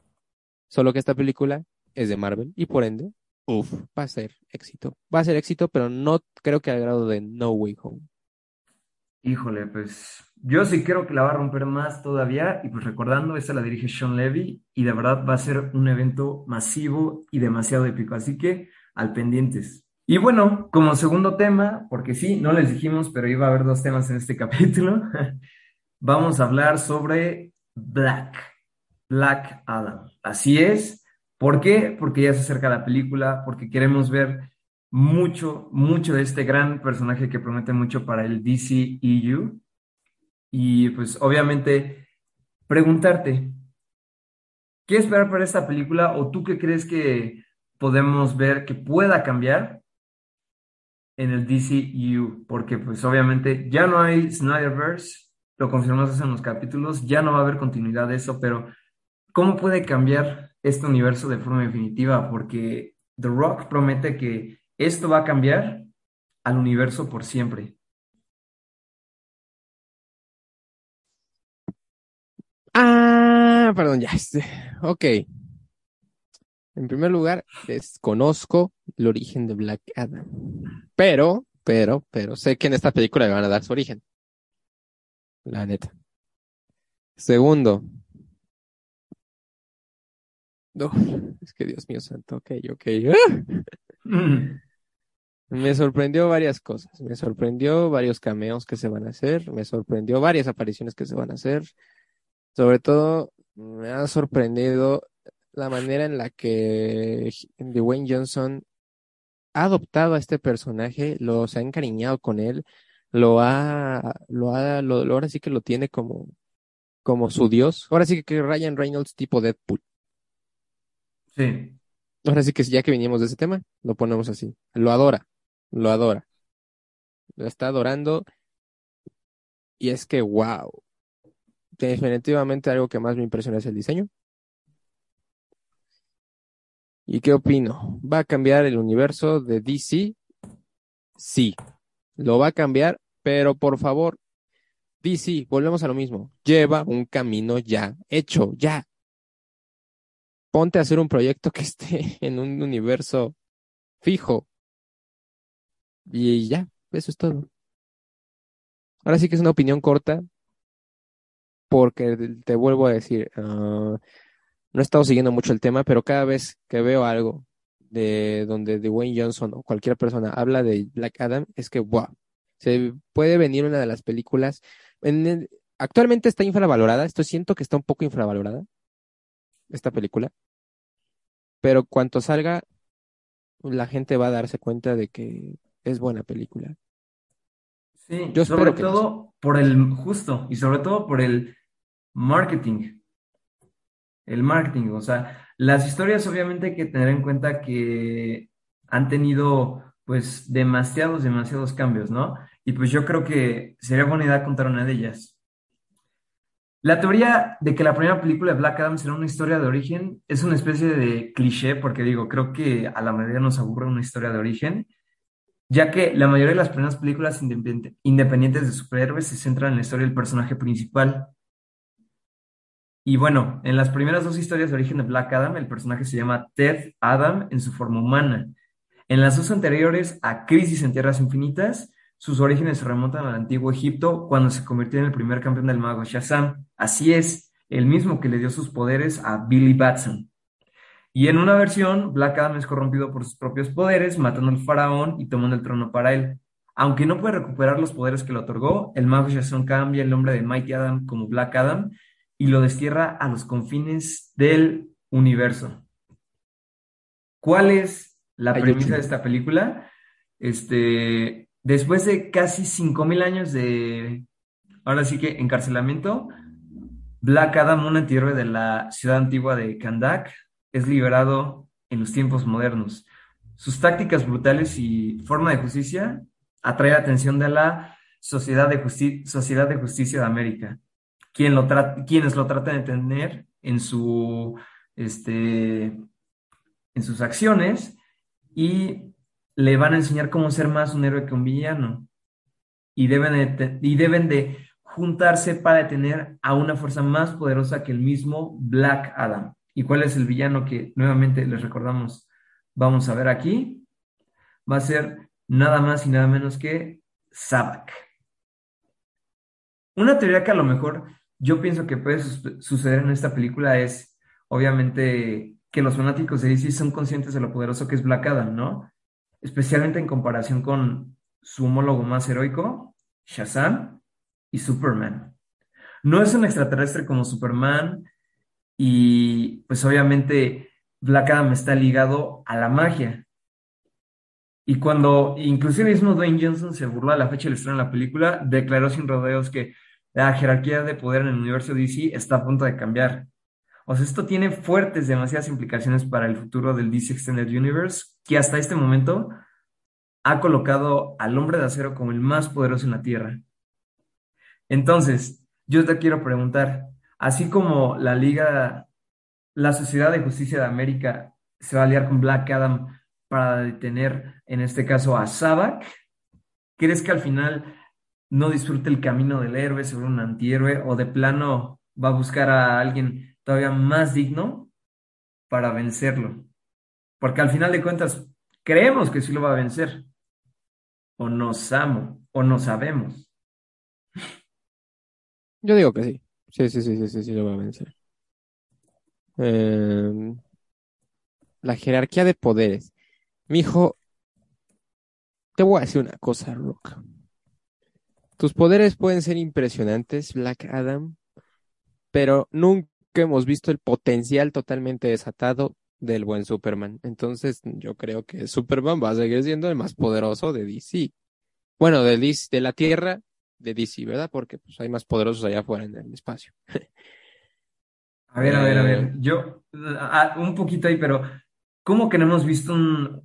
Solo que esta película es de Marvel y por ende, uff, va a ser éxito. Va a ser éxito, pero no creo que al grado de No Way Home. Híjole, pues yo sí creo que la va a romper más todavía y pues recordando, esta la dirige Sean Levy y de verdad va a ser un evento masivo y demasiado épico, así que al pendientes. Y bueno, como segundo tema, porque sí, no les dijimos, pero iba a haber dos temas en este capítulo, vamos a hablar sobre Black, Black Adam. Así es. ¿Por qué? Porque ya se acerca la película, porque queremos ver mucho, mucho de este gran personaje que promete mucho para el DCEU. Y pues obviamente preguntarte, ¿qué esperar para esta película o tú qué crees que podemos ver que pueda cambiar en el DCEU? Porque pues obviamente ya no hay Snyderverse, lo confirmamos en los capítulos, ya no va a haber continuidad de eso, pero ¿cómo puede cambiar este universo de forma definitiva? Porque The Rock promete que esto va a cambiar al universo por siempre. Ah, perdón, ya. Este, ok. En primer lugar, desconozco el origen de Black Adam. Pero, pero, pero sé que en esta película le van a dar su origen. La neta. Segundo. es que Dios mío santo, ok, ok. Me sorprendió varias cosas. Me sorprendió varios cameos que se van a hacer. Me sorprendió varias apariciones que se van a hacer. Sobre todo, me ha sorprendido la manera en la que Dwayne Johnson ha adoptado a este personaje, lo se ha encariñado con él, lo ha, lo ha, lo, ahora sí que lo tiene como, como su dios. Ahora sí que Ryan Reynolds tipo Deadpool. Sí. Ahora sí que ya que venimos de ese tema, lo ponemos así. Lo adora, lo adora. Lo está adorando. Y es que, wow. Definitivamente algo que más me impresiona es el diseño. ¿Y qué opino? ¿Va a cambiar el universo de DC? Sí, lo va a cambiar, pero por favor, DC, volvemos a lo mismo. Lleva un camino ya hecho, ya. Ponte a hacer un proyecto que esté en un universo fijo. Y ya, eso es todo. Ahora sí que es una opinión corta, porque te vuelvo a decir, ah, no he estado siguiendo mucho el tema, pero cada vez que veo algo de donde Dwayne Johnson o cualquier persona habla de Black Adam, es que, wow, se puede venir una de las películas. actualmente está infravalorada, esto siento que está un poco infravalorada, esta película, pero cuanto salga, la gente va a darse cuenta de que es buena película. Sí, Yo sobre todo por el justo y sobre todo por el marketing. El marketing, o sea, las historias obviamente hay que tener en cuenta que han tenido pues demasiados, demasiados cambios, ¿no? Y pues yo creo que sería buena idea contar una de ellas. La teoría de que la primera película de Black Adam será una historia de origen es una especie de cliché, porque digo, creo que a la mayoría nos aburre una historia de origen, ya que la mayoría de las primeras películas independ- independientes de superhéroes se centran en la historia del personaje principal. Y bueno, en las primeras dos historias de origen de Black Adam, el personaje se llama Ted Adam en su forma humana. En las dos anteriores, a Crisis en Tierras Infinitas, sus orígenes se remontan al antiguo Egipto cuando se convirtió en el primer campeón del mago Shazam. Así es, el mismo que le dio sus poderes a Billy Batson. Y en una versión, Black Adam es corrompido por sus propios poderes, matando al faraón y tomando el trono para él. Aunque no puede recuperar los poderes que le otorgó, el mago Shazam cambia el nombre de Mighty Adam como Black Adam y lo destierra a los confines del universo. ¿Cuál es la premisa de esta película? Este, después de casi 5.000 años de, ahora sí que encarcelamiento, Black Adam, un antihéroe de la ciudad antigua de Kandak, es liberado en los tiempos modernos. Sus tácticas brutales y forma de justicia atrae la atención de la Sociedad de, Justi- Sociedad de Justicia de América, quien lo quienes lo tratan de tener en su, este, en sus acciones y le van a enseñar cómo ser más un héroe que un villano. Y deben de, y deben de juntarse para detener a una fuerza más poderosa que el mismo Black Adam. ¿Y cuál es el villano que nuevamente les recordamos? Vamos a ver aquí. Va a ser nada más y nada menos que Sabak. Una teoría que a lo mejor yo pienso que puede suceder en esta película es, obviamente, que los fanáticos de DC son conscientes de lo poderoso que es Black Adam, ¿no? Especialmente en comparación con su homólogo más heroico, Shazam y Superman. No es un extraterrestre como Superman y pues obviamente Black Adam está ligado a la magia. Y cuando inclusive mismo Dwayne Johnson se burló a la fecha del estreno de la película, declaró sin rodeos que la jerarquía de poder en el universo DC está a punto de cambiar. O sea, esto tiene fuertes, demasiadas implicaciones para el futuro del DC Extended Universe, que hasta este momento ha colocado al hombre de acero como el más poderoso en la Tierra. Entonces, yo te quiero preguntar, así como la Liga, la Sociedad de Justicia de América se va a aliar con Black Adam para detener, en este caso, a Sabak, ¿crees que al final no disfrute el camino del héroe sobre un antihéroe o de plano va a buscar a alguien todavía más digno para vencerlo? Porque al final de cuentas, creemos que sí lo va a vencer, o no amo, o no sabemos. Yo digo que sí. Sí, sí, sí, sí, sí, sí, lo va a vencer. Em, la jerarquía de poderes. Mijo, te voy a decir una cosa, Rock. Tus poderes pueden ser impresionantes, Black Adam, pero nunca hemos visto el potencial totalmente desatado del buen Superman. Entonces, yo creo que Superman va a seguir siendo el más poderoso de DC. Bueno, de DC, de la Tierra de DC, ¿verdad? Porque pues, hay más poderosos allá afuera en el espacio. A ver, a ver, a ver. Eh, Yo, ah, un poquito ahí, pero ¿cómo que no hemos visto un-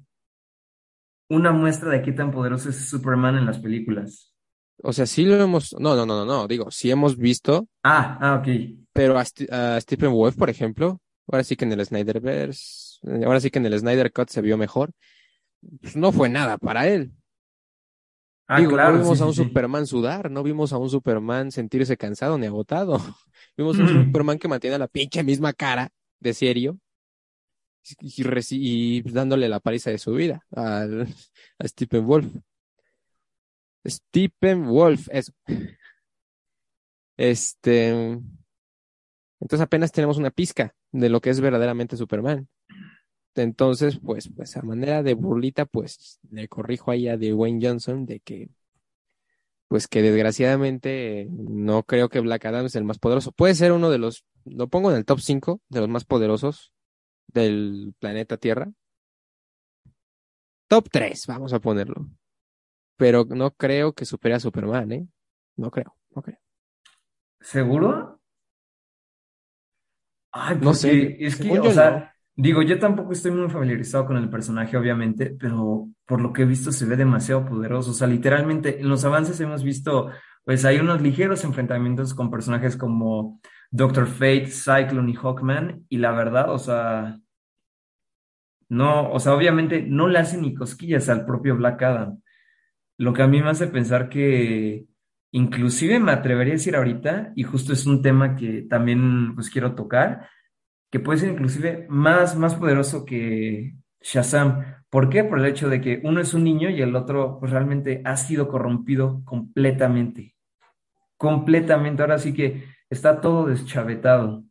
una muestra de qué tan poderoso es Superman en las películas? O sea, sí lo hemos, no, no, no, no, no, digo, sí hemos visto, Ah, ah, ok. pero a, a Stephen Wolf, por ejemplo, ahora sí que en el Snyderverse, ahora sí que en el Snyder Cut se vio mejor, pues no fue nada para él. Ah, Digo, no claro, sí, vimos a un sí. Superman sudar, no vimos a un Superman sentirse cansado ni agotado. Vimos a un Mm. Superman que mantiene la pinche misma cara de serio y, y reci- y dándole la paliza de su vida al, a Stephen Wolf. Stephen Wolf, eso. Este, entonces apenas tenemos una pizca de lo que es verdaderamente Superman. Entonces, pues, pues a manera de burlita, pues le corrijo ahí a Dwayne Johnson de que, pues que desgraciadamente no creo que Black Adam es el más poderoso. Puede ser uno de los, lo pongo en el top 5 de los más poderosos del planeta Tierra. Top 3, vamos a ponerlo. Pero no creo que supere a Superman, ¿eh? No creo, no creo. ¿Seguro? Ay, No sé, es que, o sea, no. Digo, yo tampoco estoy muy familiarizado con el personaje, obviamente, pero por lo que he visto se ve demasiado poderoso. O sea, literalmente en los avances hemos visto, pues hay unos ligeros enfrentamientos con personajes como Doctor Fate, Cyclone y Hawkman, y la verdad, o sea, no, o sea, obviamente no le hacen ni cosquillas al propio Black Adam. Lo que a mí me hace pensar que inclusive me atrevería a decir ahorita, y justo es un tema que también pues quiero tocar que puede ser inclusive más, más poderoso que Shazam. ¿Por qué? Por el hecho de que uno es un niño y el otro pues, realmente ha sido corrompido completamente. Completamente. Ahora sí que está todo deschavetado,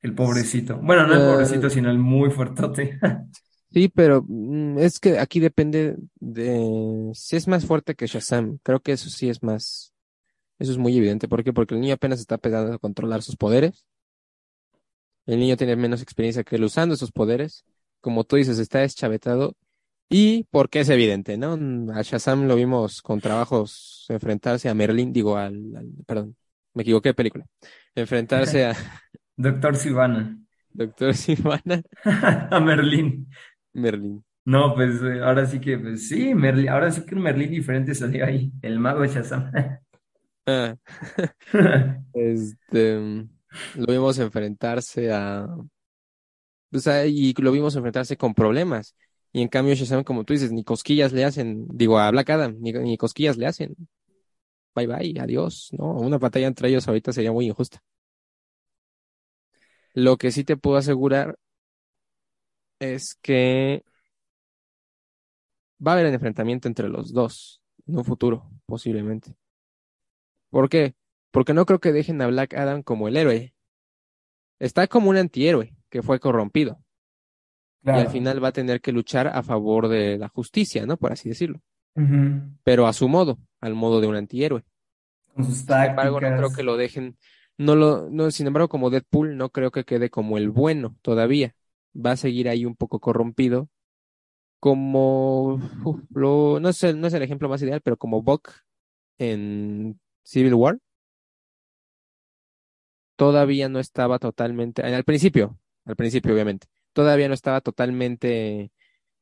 el pobrecito. Bueno, no el pobrecito, Eh, sino el muy fuertote. sí, pero mm, es que aquí depende de si es más fuerte que Shazam. Creo que eso sí es más, eso es muy evidente. ¿Por qué? Porque el niño apenas está empezando a controlar sus poderes. El niño tiene menos experiencia que él usando esos poderes. Como tú dices, está deschavetado. Y porque es evidente, ¿no? Mm, A Shazam lo vimos con trabajos enfrentarse a Merlin, digo, al, al- perdón, me equivoqué de película. Enfrentarse a Doctor Sivana. Doctor Sivana, A Merlín. Merlin. No, pues eh, ahora sí que, pues sí, Merlín, ahora sí que un Merlín diferente salió ahí, el mago Shazam. Ah, este, lo vimos enfrentarse a, o sea, y lo vimos enfrentarse con problemas. Y en cambio Shazam, como tú dices, ni cosquillas le hacen, digo, a Black Adam, ni, ni cosquillas le hacen. Bye bye, adiós, ¿no? Una batalla entre ellos ahorita sería muy injusta. Lo que sí te puedo asegurar es que va a haber un enfrentamiento entre los dos en un futuro, posiblemente. ¿Por qué? Porque no creo que dejen a Black Adam como el héroe. Está como un antihéroe que fue corrompido y al final va a tener que luchar a favor de la justicia, ¿no? Por así decirlo. Pero a su modo, al modo de un antihéroe. Con sus Sin embargo, no creo que lo dejen, no lo, no, sin embargo, como Deadpool, no creo que quede como el bueno todavía. Va a seguir ahí un poco corrompido, como no es el, no es el ejemplo más ideal, pero como Buck en Civil War, todavía no estaba totalmente, al principio, al principio obviamente, todavía no estaba totalmente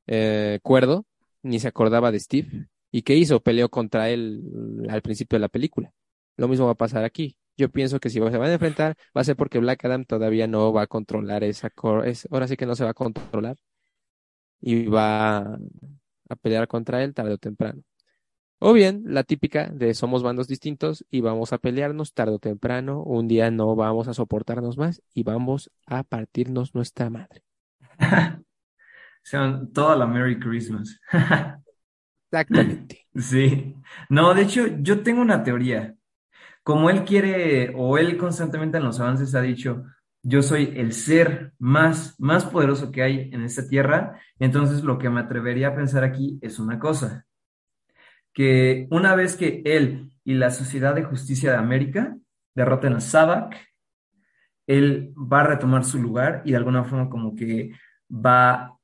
eh, cuerdo, ni se acordaba de Steve. ¿Y qué hizo? Peleó contra él al principio de la película. Lo mismo va a pasar aquí. Yo pienso que si se van a enfrentar, va a ser porque Black Adam todavía no va a controlar esa, cor- es, ahora sí que no se va a controlar y va a pelear contra él tarde o temprano. O bien, la típica de somos bandos distintos y vamos a pelearnos tarde o temprano, un día no vamos a soportarnos más y vamos a partirnos nuestra madre. Sean toda la Merry Christmas. Exactamente. Sí. No, de hecho, yo tengo una teoría. Como él quiere, o él constantemente en los avances ha dicho, yo soy el ser más, más poderoso que hay en esta tierra, entonces lo que me atrevería a pensar aquí es una cosa, que una vez que él y la Sociedad de Justicia de América derroten a Sabak, él va a retomar su lugar y de alguna forma como que va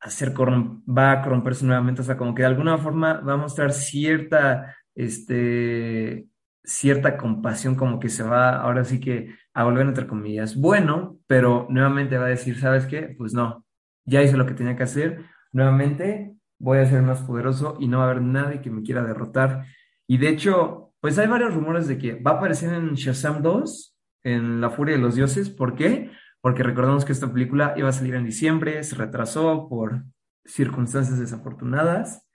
hacer corrom- va a corromperse nuevamente, o sea, como que de alguna forma va a mostrar cierta, este, cierta compasión, como que se va ahora sí que a volver entre comillas bueno, pero nuevamente va a decir, ¿sabes qué? Pues no, ya hice lo que tenía que hacer, nuevamente voy a ser más poderoso y no va a haber nadie que me quiera derrotar. Y de hecho, pues hay varios rumores de que va a aparecer en Shazam 2, en La Furia de los Dioses, ¿por qué? porque recordamos que esta película iba a salir en diciembre, se retrasó por circunstancias desafortunadas.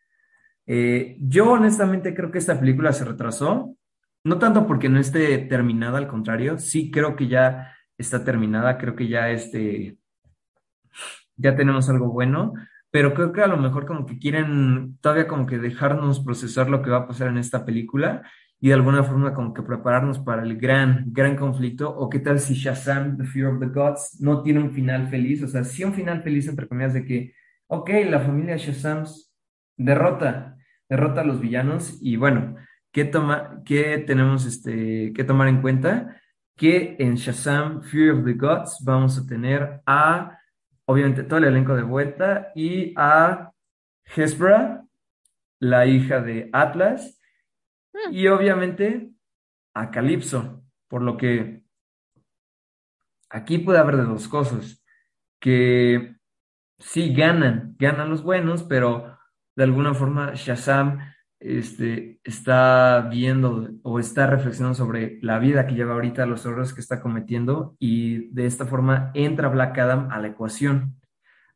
Eh, yo honestamente creo que esta película se retrasó, no tanto porque no esté terminada, al contrario, sí creo que ya está terminada, creo que ya este, ya tenemos algo bueno, pero creo que a lo mejor como que quieren todavía como que dejarnos procesar lo que va a pasar en esta película y de alguna forma como que prepararnos para el gran, gran conflicto, o qué tal si Shazam, The Fear of the Gods, no tiene un final feliz, o sea, sí un final feliz entre comillas de que, ok, la familia Shazam derrota, derrota a los villanos y bueno, ¿qué toma, qué tenemos este, que tomar en cuenta? Que en Shazam, Fear of the Gods vamos a tener a obviamente todo el elenco de vuelta y a Hespera, la hija de Atlas, y obviamente a Calypso, por lo que aquí puede haber de dos cosas. que sí ganan, ganan los buenos, pero de alguna forma Shazam este, está viendo o está reflexionando sobre la vida que lleva ahorita, los errores que está cometiendo y de esta forma entra Black Adam a la ecuación.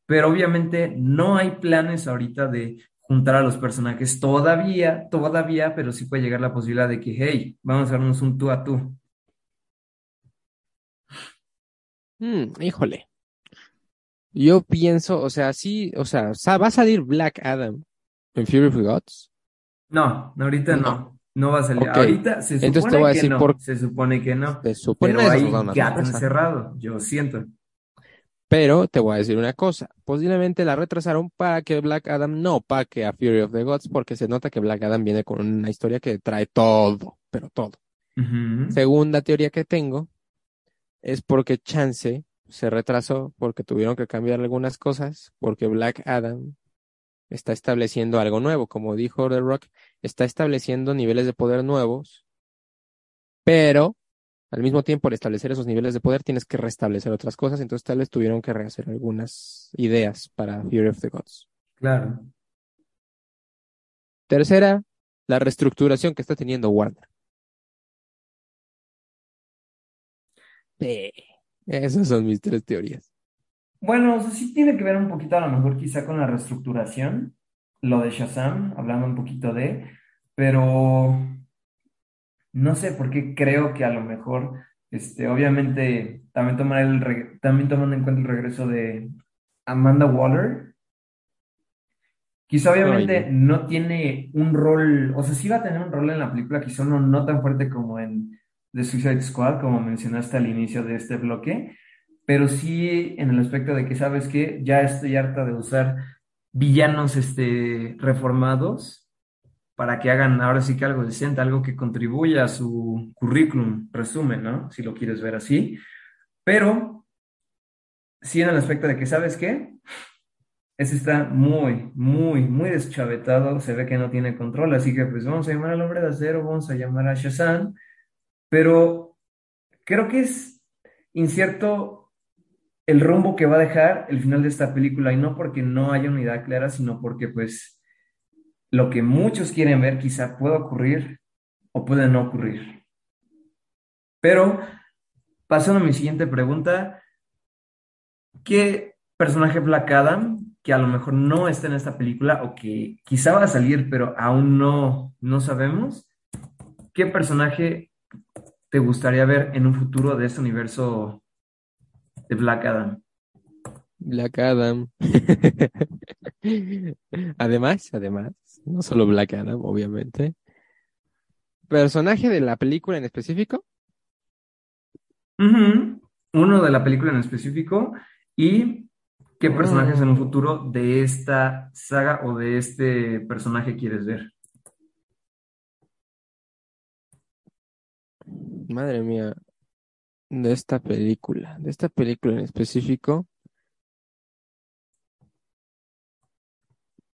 Pero obviamente no hay planes ahorita de juntar a los personajes todavía, todavía, pero sí puede llegar la posibilidad de que, hey, vamos a darnos un tú a tú. Mm, híjole. Yo pienso, o sea, sí, o sea, va a salir Black Adam en Fury of Gods. No, ahorita no, No. no va a salir. Ahorita se Entonces te supone voy a que decir no, por- se supone que no, Se supone pero una gato encerrado, yo siento. Pero te voy a decir una cosa, posiblemente la retrasaron para que Black Adam no paque a Fury of the Gods, porque se nota que Black Adam viene con una historia que trae todo, pero todo. Segunda teoría que tengo es porque Chance se retrasó porque tuvieron que cambiar algunas cosas, porque Black Adam está estableciendo algo nuevo, como dijo The Rock, está estableciendo niveles de poder nuevos, pero al mismo tiempo al establecer esos niveles de poder tienes que restablecer otras cosas, entonces tal vez tuvieron que rehacer algunas ideas para Fury of the Gods. Claro. Tercera, la reestructuración que está teniendo Warner. Sí. Esas son mis tres teorías. Bueno, o sea, sí tiene que ver un poquito a lo mejor quizá con la reestructuración, lo de Shazam, hablando un poquito de, pero no sé por qué creo que a lo mejor, este, obviamente, también tomar el, también tomando en cuenta el regreso de Amanda Waller, quizá obviamente no tiene un rol, o sea, sí va a tener un rol en la película, quizá no, no tan fuerte como en The Suicide Squad, como mencionaste al inicio de este bloque pero sí en el aspecto de que, ¿sabes qué? Ya estoy harta de usar villanos este, reformados para que hagan ahora sí que algo decente, algo que contribuya a su currículum, resumen, ¿no? Si lo quieres ver así. Pero sí en el aspecto de que, ¿sabes qué? Ese está muy, muy, muy deschavetado, se ve que no tiene control, así que pues vamos a llamar al hombre de acero, vamos a llamar a Shazam, pero creo que es incierto el rumbo que va a dejar el final de esta película y no porque no haya una idea clara, sino porque pues lo que muchos quieren ver quizá pueda ocurrir o puede no ocurrir. Pero pasando a mi siguiente pregunta, ¿qué personaje Black Adam que a lo mejor no está en esta película o que quizá va a salir pero aún no no sabemos, qué personaje te gustaría ver en un futuro de este universo de Black Adam? Black Adam. Además, además, no solo Black Adam, obviamente. Personaje de la película en específico. Uno de la película en específico y qué personajes en un futuro de esta saga o de este personaje quieres ver. madre mía, de esta película, de esta película en específico.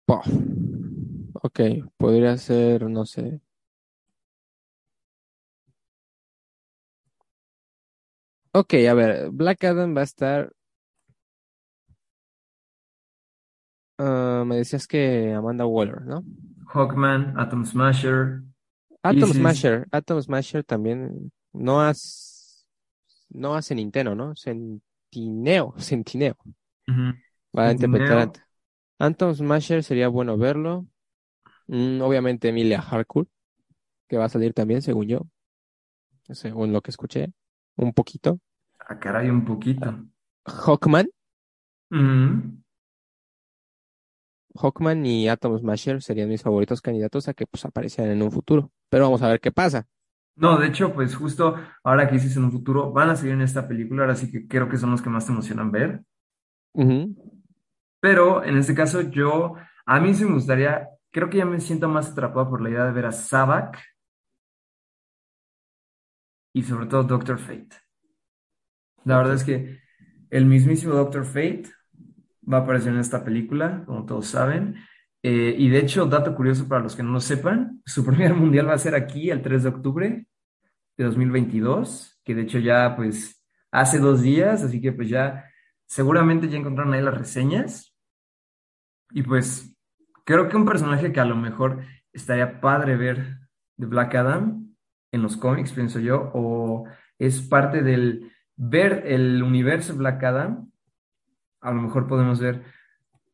Pof. Ok, podría ser, no sé. Ok, a ver, Black Adam va a estar. ah, me decías que Amanda Waller, ¿no? Hawkman, Atom Smasher, Atom Isis. Smasher, Atom Smasher también no has, no hace Nintendo, ¿no? Centineo, Centineo. Va a interpretar Centineo. a Atom Smasher, sería bueno verlo. Mm, obviamente Emilia Harcourt, que va a salir también, según yo, según lo que escuché, un poquito. Ah, caray, un poquito. Hawkman, Ujú. Hawkman y Atom Smasher serían mis favoritos candidatos a que pues aparecieran en un futuro. Pero vamos a ver qué pasa. No, de hecho, pues justo ahora que dices en un futuro, van a salir en esta película, ahora sí que creo que son los que más te emocionan ver. Pero en este caso, yo, a mí sí me gustaría, creo que ya me siento más atrapado por la idea de ver a Sabak y sobre todo Doctor Fate. La verdad es que el mismísimo Doctor Fate va a aparecer en esta película, como todos saben. Eh, y de hecho, dato curioso para los que no lo sepan, su primer mundial va a ser aquí el 3 de octubre de 2022, que de hecho ya pues hace dos días, así que pues ya seguramente ya encontraron ahí las reseñas. Y pues creo que un personaje que a lo mejor estaría padre ver de Black Adam en los cómics, pienso yo, o es parte del ver el universo Black Adam, a lo mejor podemos ver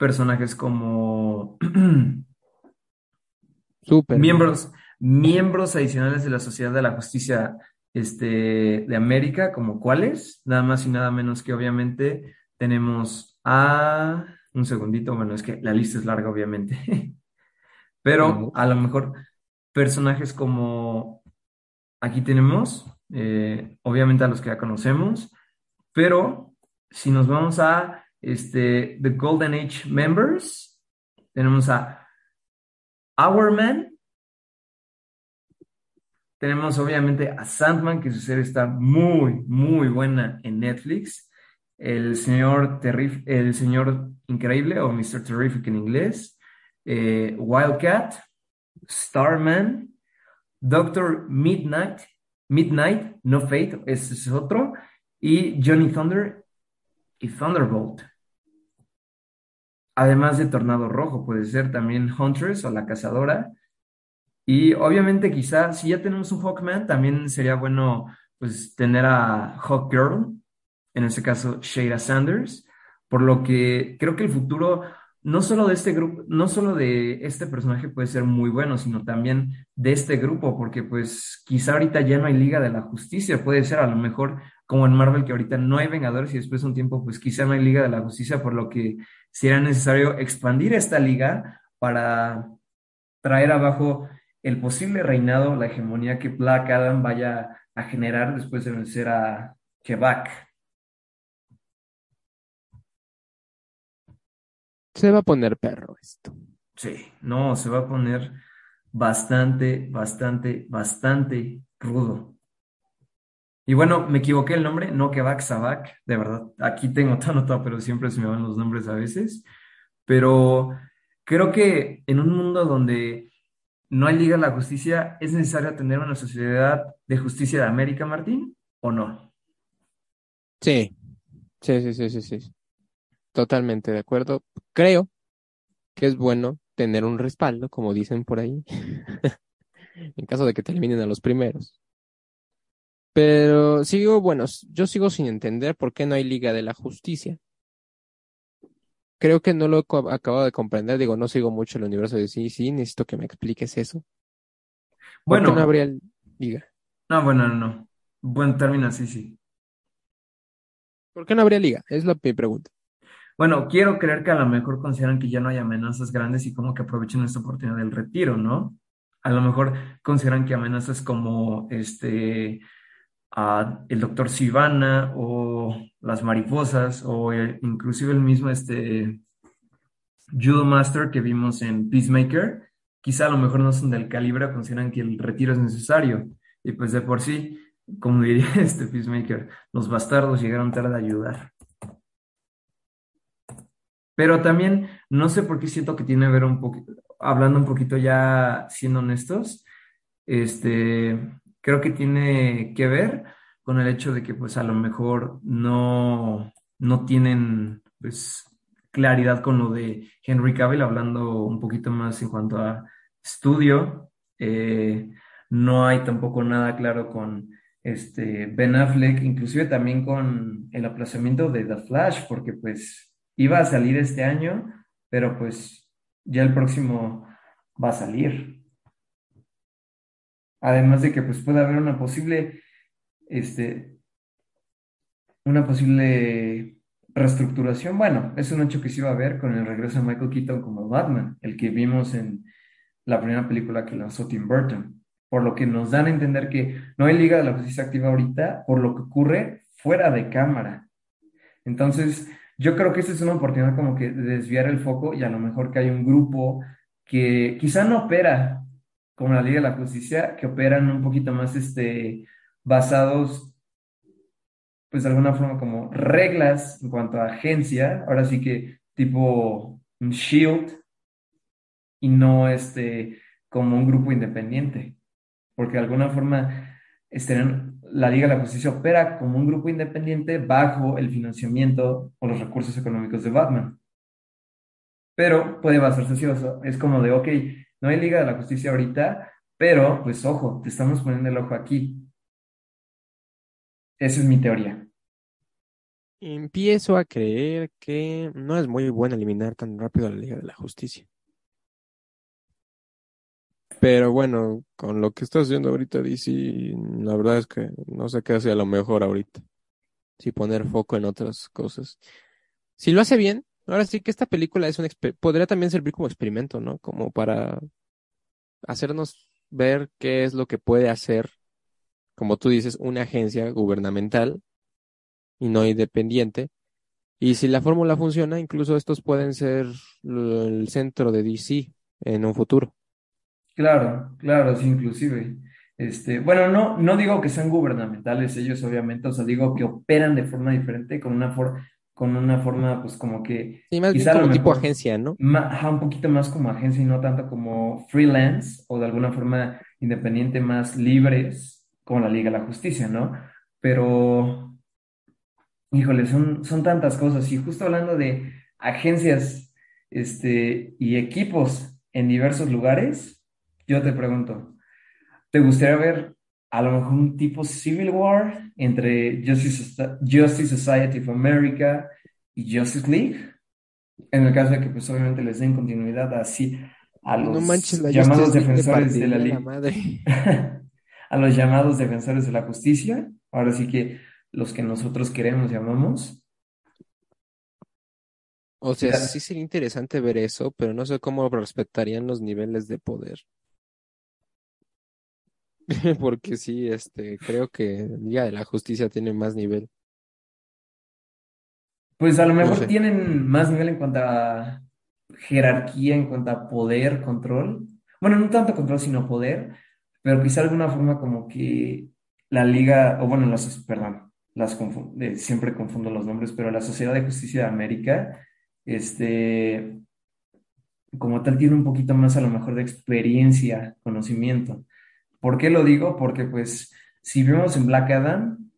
personajes como miembros, miembros adicionales de la Sociedad de la Justicia este, de América, como cuáles, nada más y nada menos que obviamente tenemos a, un segundito, bueno, es que la lista es larga obviamente, pero a lo mejor personajes como, aquí tenemos, eh, obviamente a los que ya conocemos, pero si nos vamos a este, The Golden Age Members, tenemos a Our Man, tenemos obviamente a Sandman, que su serie está muy, muy buena en Netflix. El señor, Terrif el señor Increíble o Mr. Terrific en inglés. Eh, Wildcat, Starman, Doctor Midnight, Midnight, No Fate, ese es otro. Y Johnny Thunder y Thunderbolt. Además de Tornado Rojo, puede ser también Huntress o la cazadora. Y obviamente quizá si ya tenemos un Hawkman, también sería bueno pues tener a Hawkgirl, en este caso Shada Sanders, por lo que creo que el futuro no solo de este grupo, no solo de este personaje puede ser muy bueno, sino también de este grupo, porque pues quizá ahorita ya no hay Liga de la Justicia, puede ser a lo mejor como en Marvel que ahorita no hay Vengadores y después de un tiempo pues quizá no hay Liga de la Justicia, por lo que será necesario expandir esta liga para traer abajo el posible reinado, la hegemonía que Black Adam vaya a generar después de vencer a Quebec. Se va a poner perro esto. Sí, no, se va a poner bastante, bastante, bastante rudo. Y bueno, me equivoqué el nombre, no Quebec, Sabac, de verdad. Aquí tengo todo anotado, pero siempre se me van los nombres a veces. Pero creo que en un mundo donde no hay Liga de la Justicia, ¿es necesario tener una sociedad de justicia de América, Martín? ¿O no? Sí, sí, sí, sí, sí, sí. Totalmente de acuerdo. Creo que es bueno tener un respaldo, como dicen por ahí, en caso de que terminen a los primeros. Pero sigo, bueno, yo sigo sin entender por qué no hay Liga de la Justicia creo que no lo he acabado de comprender. Digo, no sigo mucho el universo de sí, sí, necesito que me expliques eso. ¿Por qué Bueno, no habría liga? no, bueno, no, no. Buen término, sí, sí. ¿Por qué no habría liga? Es la mi pregunta. Bueno, quiero creer que a lo mejor consideran que ya no hay amenazas grandes y como que aprovechen esta oportunidad del retiro, ¿no? A lo mejor consideran que amenazas como este, a el doctor Sivana o las mariposas o eh, inclusive el mismo este Judo Master que vimos en Peacemaker, quizá a lo mejor no son del calibre, consideran que el retiro es necesario. Y pues de por sí, como diría este Peacemaker, los bastardos llegaron tarde a ayudar. Pero también no sé por qué siento que tiene que ver un poquito, hablando un poquito ya siendo honestos, este, creo que tiene que ver con el hecho de que pues a lo mejor no, no tienen pues claridad con lo de Henry Cavill, hablando un poquito más en cuanto a estudio. Eh, no hay tampoco nada claro con este Ben Affleck, inclusive también con el aplazamiento de The Flash, porque pues iba a salir este año, pero pues ya el próximo va a salir. Además de que pues puede haber una posible, este, una posible reestructuración. Bueno, es un hecho que se iba a ver con el regreso de Michael Keaton como Batman, el que vimos en la primera película que lanzó Tim Burton. Por lo que nos dan a entender que no hay Liga de la Justicia activa ahorita por lo que ocurre fuera de cámara. Entonces, yo creo que esta es una oportunidad como que de desviar el foco y a lo mejor que hay un grupo que quizá no opera como la Liga de la Justicia, que operan un poquito más este, basados, pues de alguna forma como reglas en cuanto a agencia, ahora sí que tipo un Shield y no este, como un grupo independiente, porque de alguna forma estarían la Liga de la Justicia opera como un grupo independiente bajo el financiamiento o los recursos económicos de Batman. Pero puede basarse así, es como de, ok, no hay Liga de la Justicia ahorita, pero pues ojo, te estamos poniendo el ojo aquí. Esa es mi teoría. Empiezo a creer que no es muy bueno eliminar tan rápido a la Liga de la Justicia. Pero bueno, con lo que está haciendo ahorita DC, la verdad es que no sé qué hace a lo mejor ahorita. Si poner foco en otras cosas. Si lo hace bien, ahora sí que esta película es un podría también servir como experimento, ¿no? Como para hacernos ver qué es lo que puede hacer, como tú dices, una agencia gubernamental y no independiente. Y si la fórmula funciona, incluso estos pueden ser el centro de DC en un futuro. Claro, claro, sí, inclusive. Este, bueno, no, no digo que sean gubernamentales ellos, obviamente, o sea, digo que operan de forma diferente, con una, for- con una forma, pues como que Sí, más quizá como tipo agencia, ¿no? un poquito más como agencia y no tanto como freelance o de alguna forma independiente, más libres, como la Liga de la Justicia, ¿no? Pero, híjole, son, son tantas cosas. Y justo hablando de agencias, este, y equipos en diversos lugares, yo te pregunto, ¿te gustaría ver a lo mejor un tipo Civil War entre Justice, Soci- Justice Society of America y Justice League? En el caso de que, pues, obviamente les den continuidad así a No manches, los la llamados defensores de la ley, a los llamados defensores de la justicia, ahora sí que los que nosotros queremos llamamos. O sea, sí sería interesante ver eso, pero no sé cómo respetarían los niveles de poder. Porque sí, este, creo que Liga de la Justicia tiene más nivel. Pues a lo No mejor sé. tienen más nivel en cuanto a jerarquía, en cuanto a poder, control. Bueno, no tanto control, sino poder, pero quizá de alguna forma como que la liga, o bueno, las, perdón, las confun- eh, siempre confundo los nombres, pero la Sociedad de Justicia de América, este, como tal, tiene un poquito más a lo mejor de experiencia, conocimiento. ¿Por qué lo digo? Porque pues si vemos en Black Adam,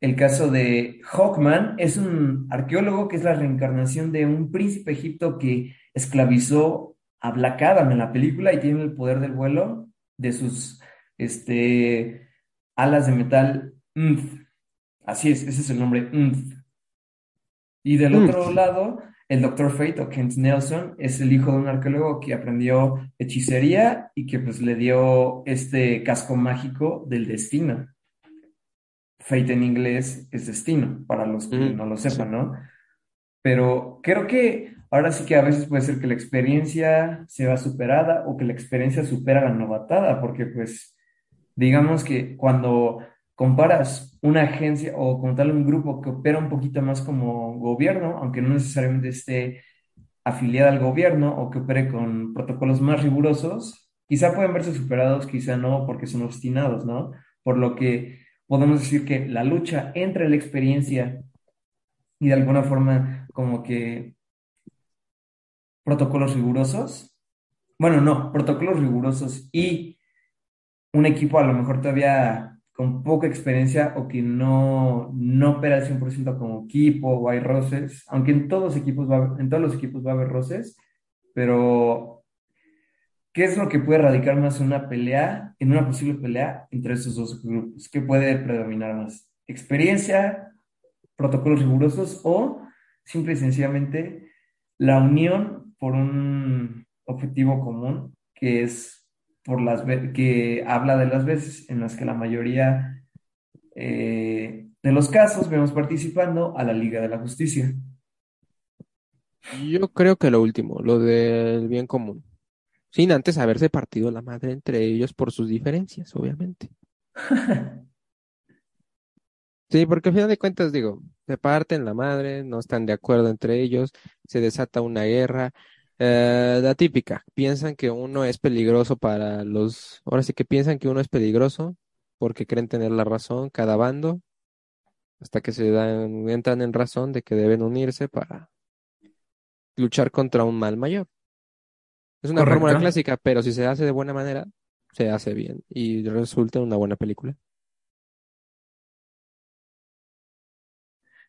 el caso de Hawkman es un arqueólogo que es la reencarnación de un príncipe egipto que esclavizó a Black Adam en la película y tiene el poder del vuelo de sus este, alas de metal. Así es, ese es el nombre. Y del otro lado, el Doctor Fate o Kent Nelson es el hijo de un arqueólogo que aprendió hechicería y que pues le dio este casco mágico del destino. Fate en inglés es destino, para los que mm, no lo sí. sepan, ¿no? Pero creo que ahora sí que a veces puede ser que la experiencia sea superada o que la experiencia supera la novatada, porque pues digamos que cuando comparas una agencia o como tal un grupo que opera un poquito más como gobierno, aunque no necesariamente esté afiliada al gobierno o que opere con protocolos más rigurosos, quizá pueden verse superados, quizá no, porque son obstinados, ¿no? Por lo que podemos decir que la lucha entre la experiencia y de alguna forma como que protocolos rigurosos, bueno, no, protocolos rigurosos y un equipo a lo mejor todavía con poca experiencia o que no, no opera al 100% como equipo o hay roces, aunque en todos equipos en todos los equipos va a haber roces, pero ¿qué es lo que puede radicar más en una pelea, en una posible pelea entre esos dos grupos? ¿Qué puede predominar más? ¿Experiencia, protocolos rigurosos o simple y sencillamente la unión por un objetivo común que es por las que habla de las veces en las que la mayoría eh, de los casos vemos participando a la Liga de la Justicia. Yo creo que lo último, lo del bien común. Sin antes haberse partido la madre entre ellos por sus diferencias, obviamente. Sí, porque al final de cuentas, digo, se parten la madre, no están de acuerdo entre ellos, se desata una guerra. Eh, la típica, piensan que uno es peligroso para los, ahora sí que piensan que uno es peligroso porque creen tener la razón cada bando, hasta que se dan, entran en razón de que deben unirse para luchar contra un mal mayor. Es una fórmula Correcto. clásica, pero si se hace de buena manera, se hace bien y resulta una buena película.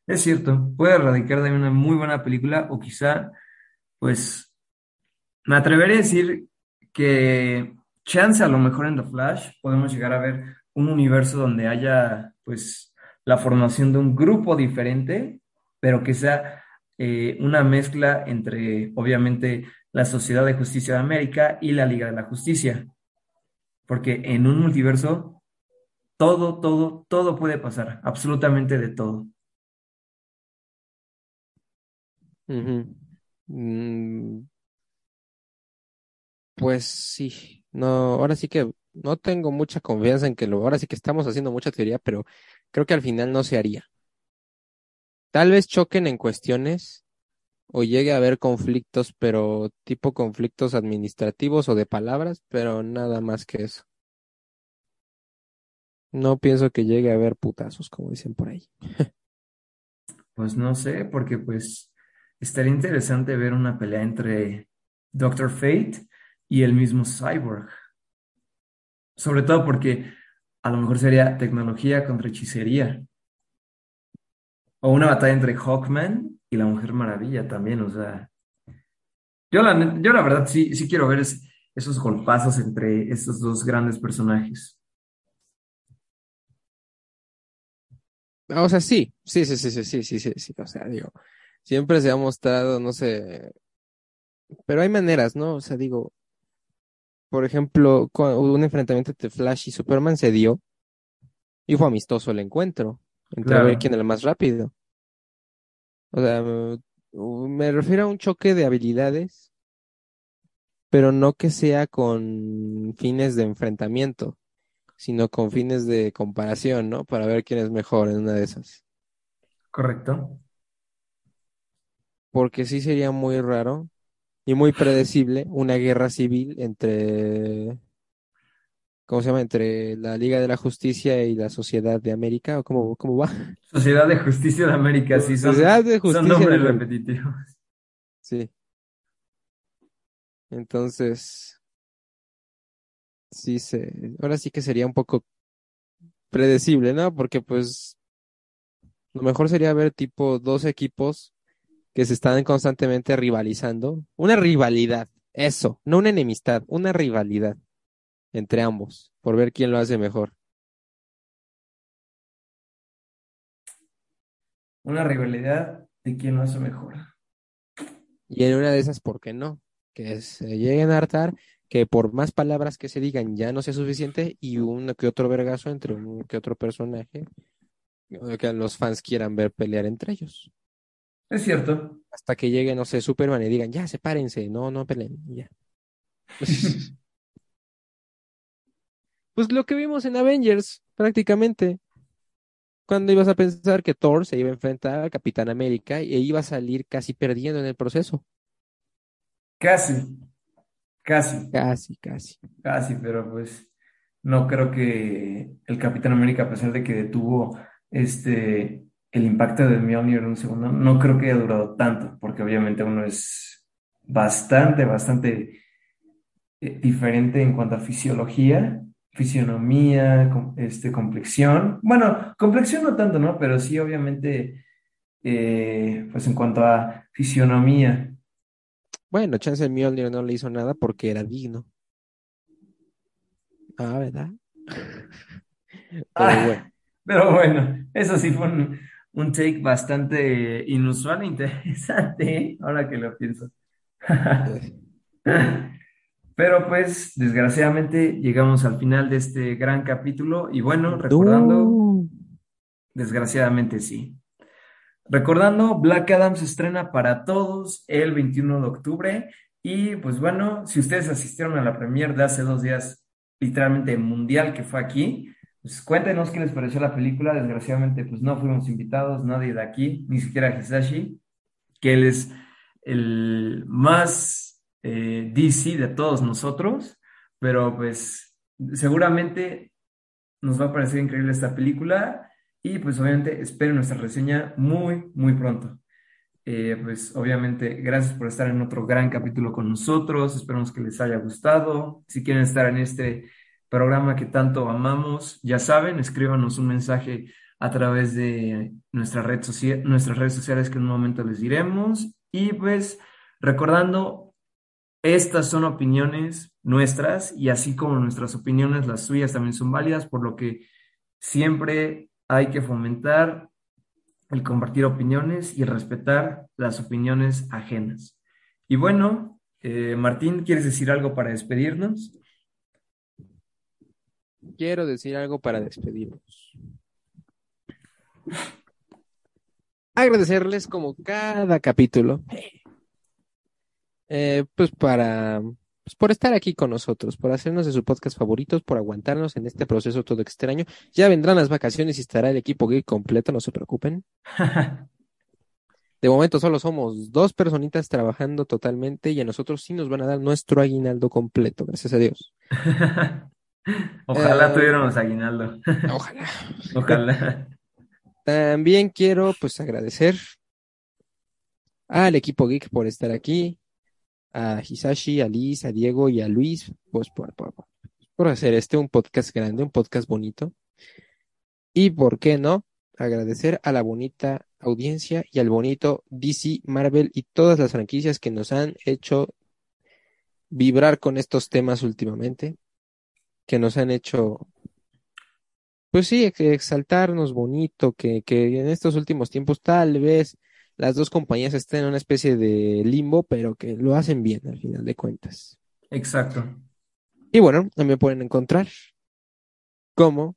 Es cierto, puede radicar de una muy buena película o quizá, pues, me atreveré a decir que chance a lo mejor en The Flash podemos llegar a ver un universo donde haya, pues, la formación de un grupo diferente, pero que sea eh, una mezcla entre, obviamente, la Sociedad de Justicia de América y la Liga de la Justicia. Porque en un multiverso todo, todo, todo puede pasar, absolutamente de todo. Mm, pues sí, no, ahora sí que no tengo mucha confianza en que lo, ahora sí que estamos haciendo mucha teoría, pero creo que al final no se haría. Tal vez choquen en cuestiones o llegue a haber conflictos, pero tipo conflictos administrativos o de palabras, pero nada más que eso. No pienso que llegue a haber putazos, como dicen por ahí. Pues no sé, porque pues estaría interesante ver una pelea entre Doctor Fate y el mismo Cyborg. Sobre todo porque a lo mejor sería tecnología contra hechicería. O una batalla entre Hawkman y la Mujer Maravilla también. O sea, yo la, yo la verdad sí, sí quiero ver es- esos golpazos entre estos dos grandes personajes. O sea, sí, sí, sí, sí, sí, sí, sí, sí, sí, o sea, digo, siempre se ha mostrado, no sé, pero hay maneras, ¿no? O sea, digo, por ejemplo, un enfrentamiento entre Flash y Superman se dio y fue amistoso el encuentro, entre ver Claro, quién era el más rápido. O sea, me refiero a un choque de habilidades, pero no que sea con fines de enfrentamiento, sino con fines de comparación, ¿no? Para ver quién es mejor en una de esas. correcto. Porque sí sería muy raro y muy predecible una guerra civil entre, ¿cómo se llama? Entre la Liga de la Justicia y la Sociedad de América, ¿o cómo, cómo va? Sociedad de Justicia de América, sí, son, Sociedad de son Justicia de nombres América. repetitivos. Sí, entonces, sí se, ahora sí que sería un poco predecible, ¿no? Porque pues lo mejor sería ver tipo dos equipos que se están constantemente rivalizando. Una rivalidad, eso, no una enemistad, una rivalidad entre ambos, por ver quién lo hace mejor. Una rivalidad de quién lo hace mejor. Y en una de esas, ¿por qué no? Que se lleguen a hartar, que por más palabras que se digan ya no sea suficiente y uno que otro vergazo entre un que otro personaje que los fans quieran ver pelear entre ellos. Es cierto. Hasta que llegue, no sé, Superman y digan, ya, sepárense, no, no peleen, ya. Pues lo que vimos en Avengers, prácticamente. Cuando ibas a pensar que Thor se iba a enfrentar al Capitán América e iba a salir casi perdiendo en el proceso. Casi, casi, Casi, casi. casi, pero pues no creo que el Capitán América, a pesar de que detuvo este el impacto de Mjolnir en un segundo, no creo que haya durado tanto, porque obviamente uno es bastante, bastante eh, diferente en cuanto a fisiología, fisionomía, este, complexión. Bueno, complexión no tanto, ¿no? Pero sí, obviamente, eh, pues en cuanto a fisionomía. Bueno, Chance Mjolnir no le hizo nada porque era digno. Ah, ¿verdad? Pero bueno. Ah, pero bueno, eso sí fue un, un take bastante inusual e interesante, ¿eh? Ahora que lo pienso. Pero pues, desgraciadamente, llegamos al final de este gran capítulo y bueno, recordando, desgraciadamente sí. Recordando, Black Adam se estrena para todos el 21 de octubre y pues bueno, si ustedes asistieron a la premiere de hace dos días, literalmente mundial que fue aquí, pues cuéntenos qué les pareció la película. Desgraciadamente, pues no fuimos invitados, nadie de aquí, ni siquiera Hisashi, que él es el más eh, DC de todos nosotros, pero pues seguramente nos va a parecer increíble esta película y pues obviamente espero nuestra reseña muy, muy pronto. Eh, pues obviamente gracias por estar en otro gran capítulo con nosotros, esperamos que les haya gustado. Si quieren estar en este programa que tanto amamos, ya saben, escríbanos un mensaje a través de nuestras redes sociales que en un momento les diremos. Y pues recordando, estas son opiniones nuestras y así como nuestras opiniones, las suyas también son válidas, por lo que siempre hay que fomentar el compartir opiniones y respetar las opiniones ajenas. Y bueno, eh, Martín, ¿quieres decir algo para despedirnos? Quiero decir algo para despedirnos. Agradecerles como cada capítulo, eh, pues para pues por estar aquí con nosotros, por hacernos de sus podcast favoritos, por aguantarnos en este proceso todo extraño. Ya vendrán las vacaciones y estará el equipo gay completo, no se preocupen. De momento solo somos dos personitas trabajando totalmente y a nosotros sí nos van a dar nuestro aguinaldo completo, gracias a Dios. Ojalá eh, tuviéramos aguinaldo. Ojalá. Ojalá. También quiero pues agradecer al equipo geek por estar aquí, a Hisashi, a Liz, a Diego y a Luis, pues por, por, hacer este un podcast grande, un podcast bonito. Y por qué no, agradecer a la bonita audiencia y al bonito DC, Marvel y todas las franquicias que nos han hecho vibrar con estos temas últimamente, que nos han hecho, pues sí, exaltarnos bonito, que, que en estos últimos tiempos tal vez las dos compañías estén en una especie de limbo, pero que lo hacen bien al final de cuentas. Exacto. Y bueno, me pueden encontrar como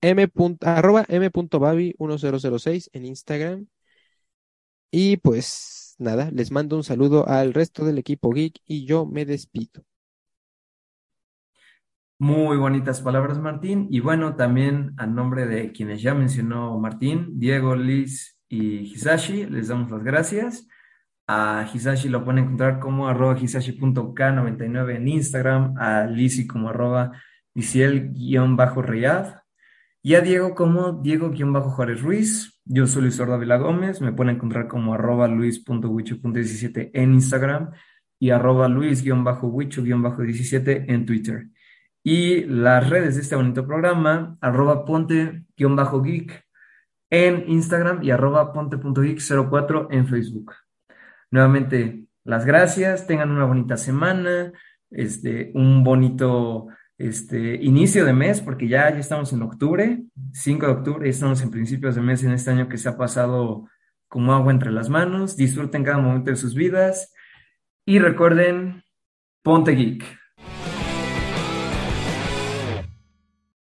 m. arroba m.babi1006 en Instagram. Y pues nada, les mando un saludo al resto del equipo geek y yo me despido. Muy bonitas palabras, Martín. Y bueno, también a nombre de quienes ya mencionó Martín, Diego, Liz y Hisashi, les damos las gracias. A Hisashi lo pueden encontrar como arroba hisashi.k99 en Instagram, a Lizzy como arroba Liciel-Reyad y a Diego como Diego-Juárez Ruiz. Yo soy Luis Ordavila Gómez, me pueden encontrar como arroba luis.wicho.17 en Instagram y arroba luis-wicho-17 en Twitter. Y las redes de este bonito programa, arroba ponte-geek en Instagram y arroba ponte.geek04 en Facebook. Nuevamente, las gracias, tengan una bonita semana, este, un bonito este, inicio de mes, porque ya, ya estamos en octubre, 5 de octubre, estamos en principios de mes en este año que se ha pasado como agua entre las manos. Disfruten cada momento de sus vidas y recuerden, ponte geek.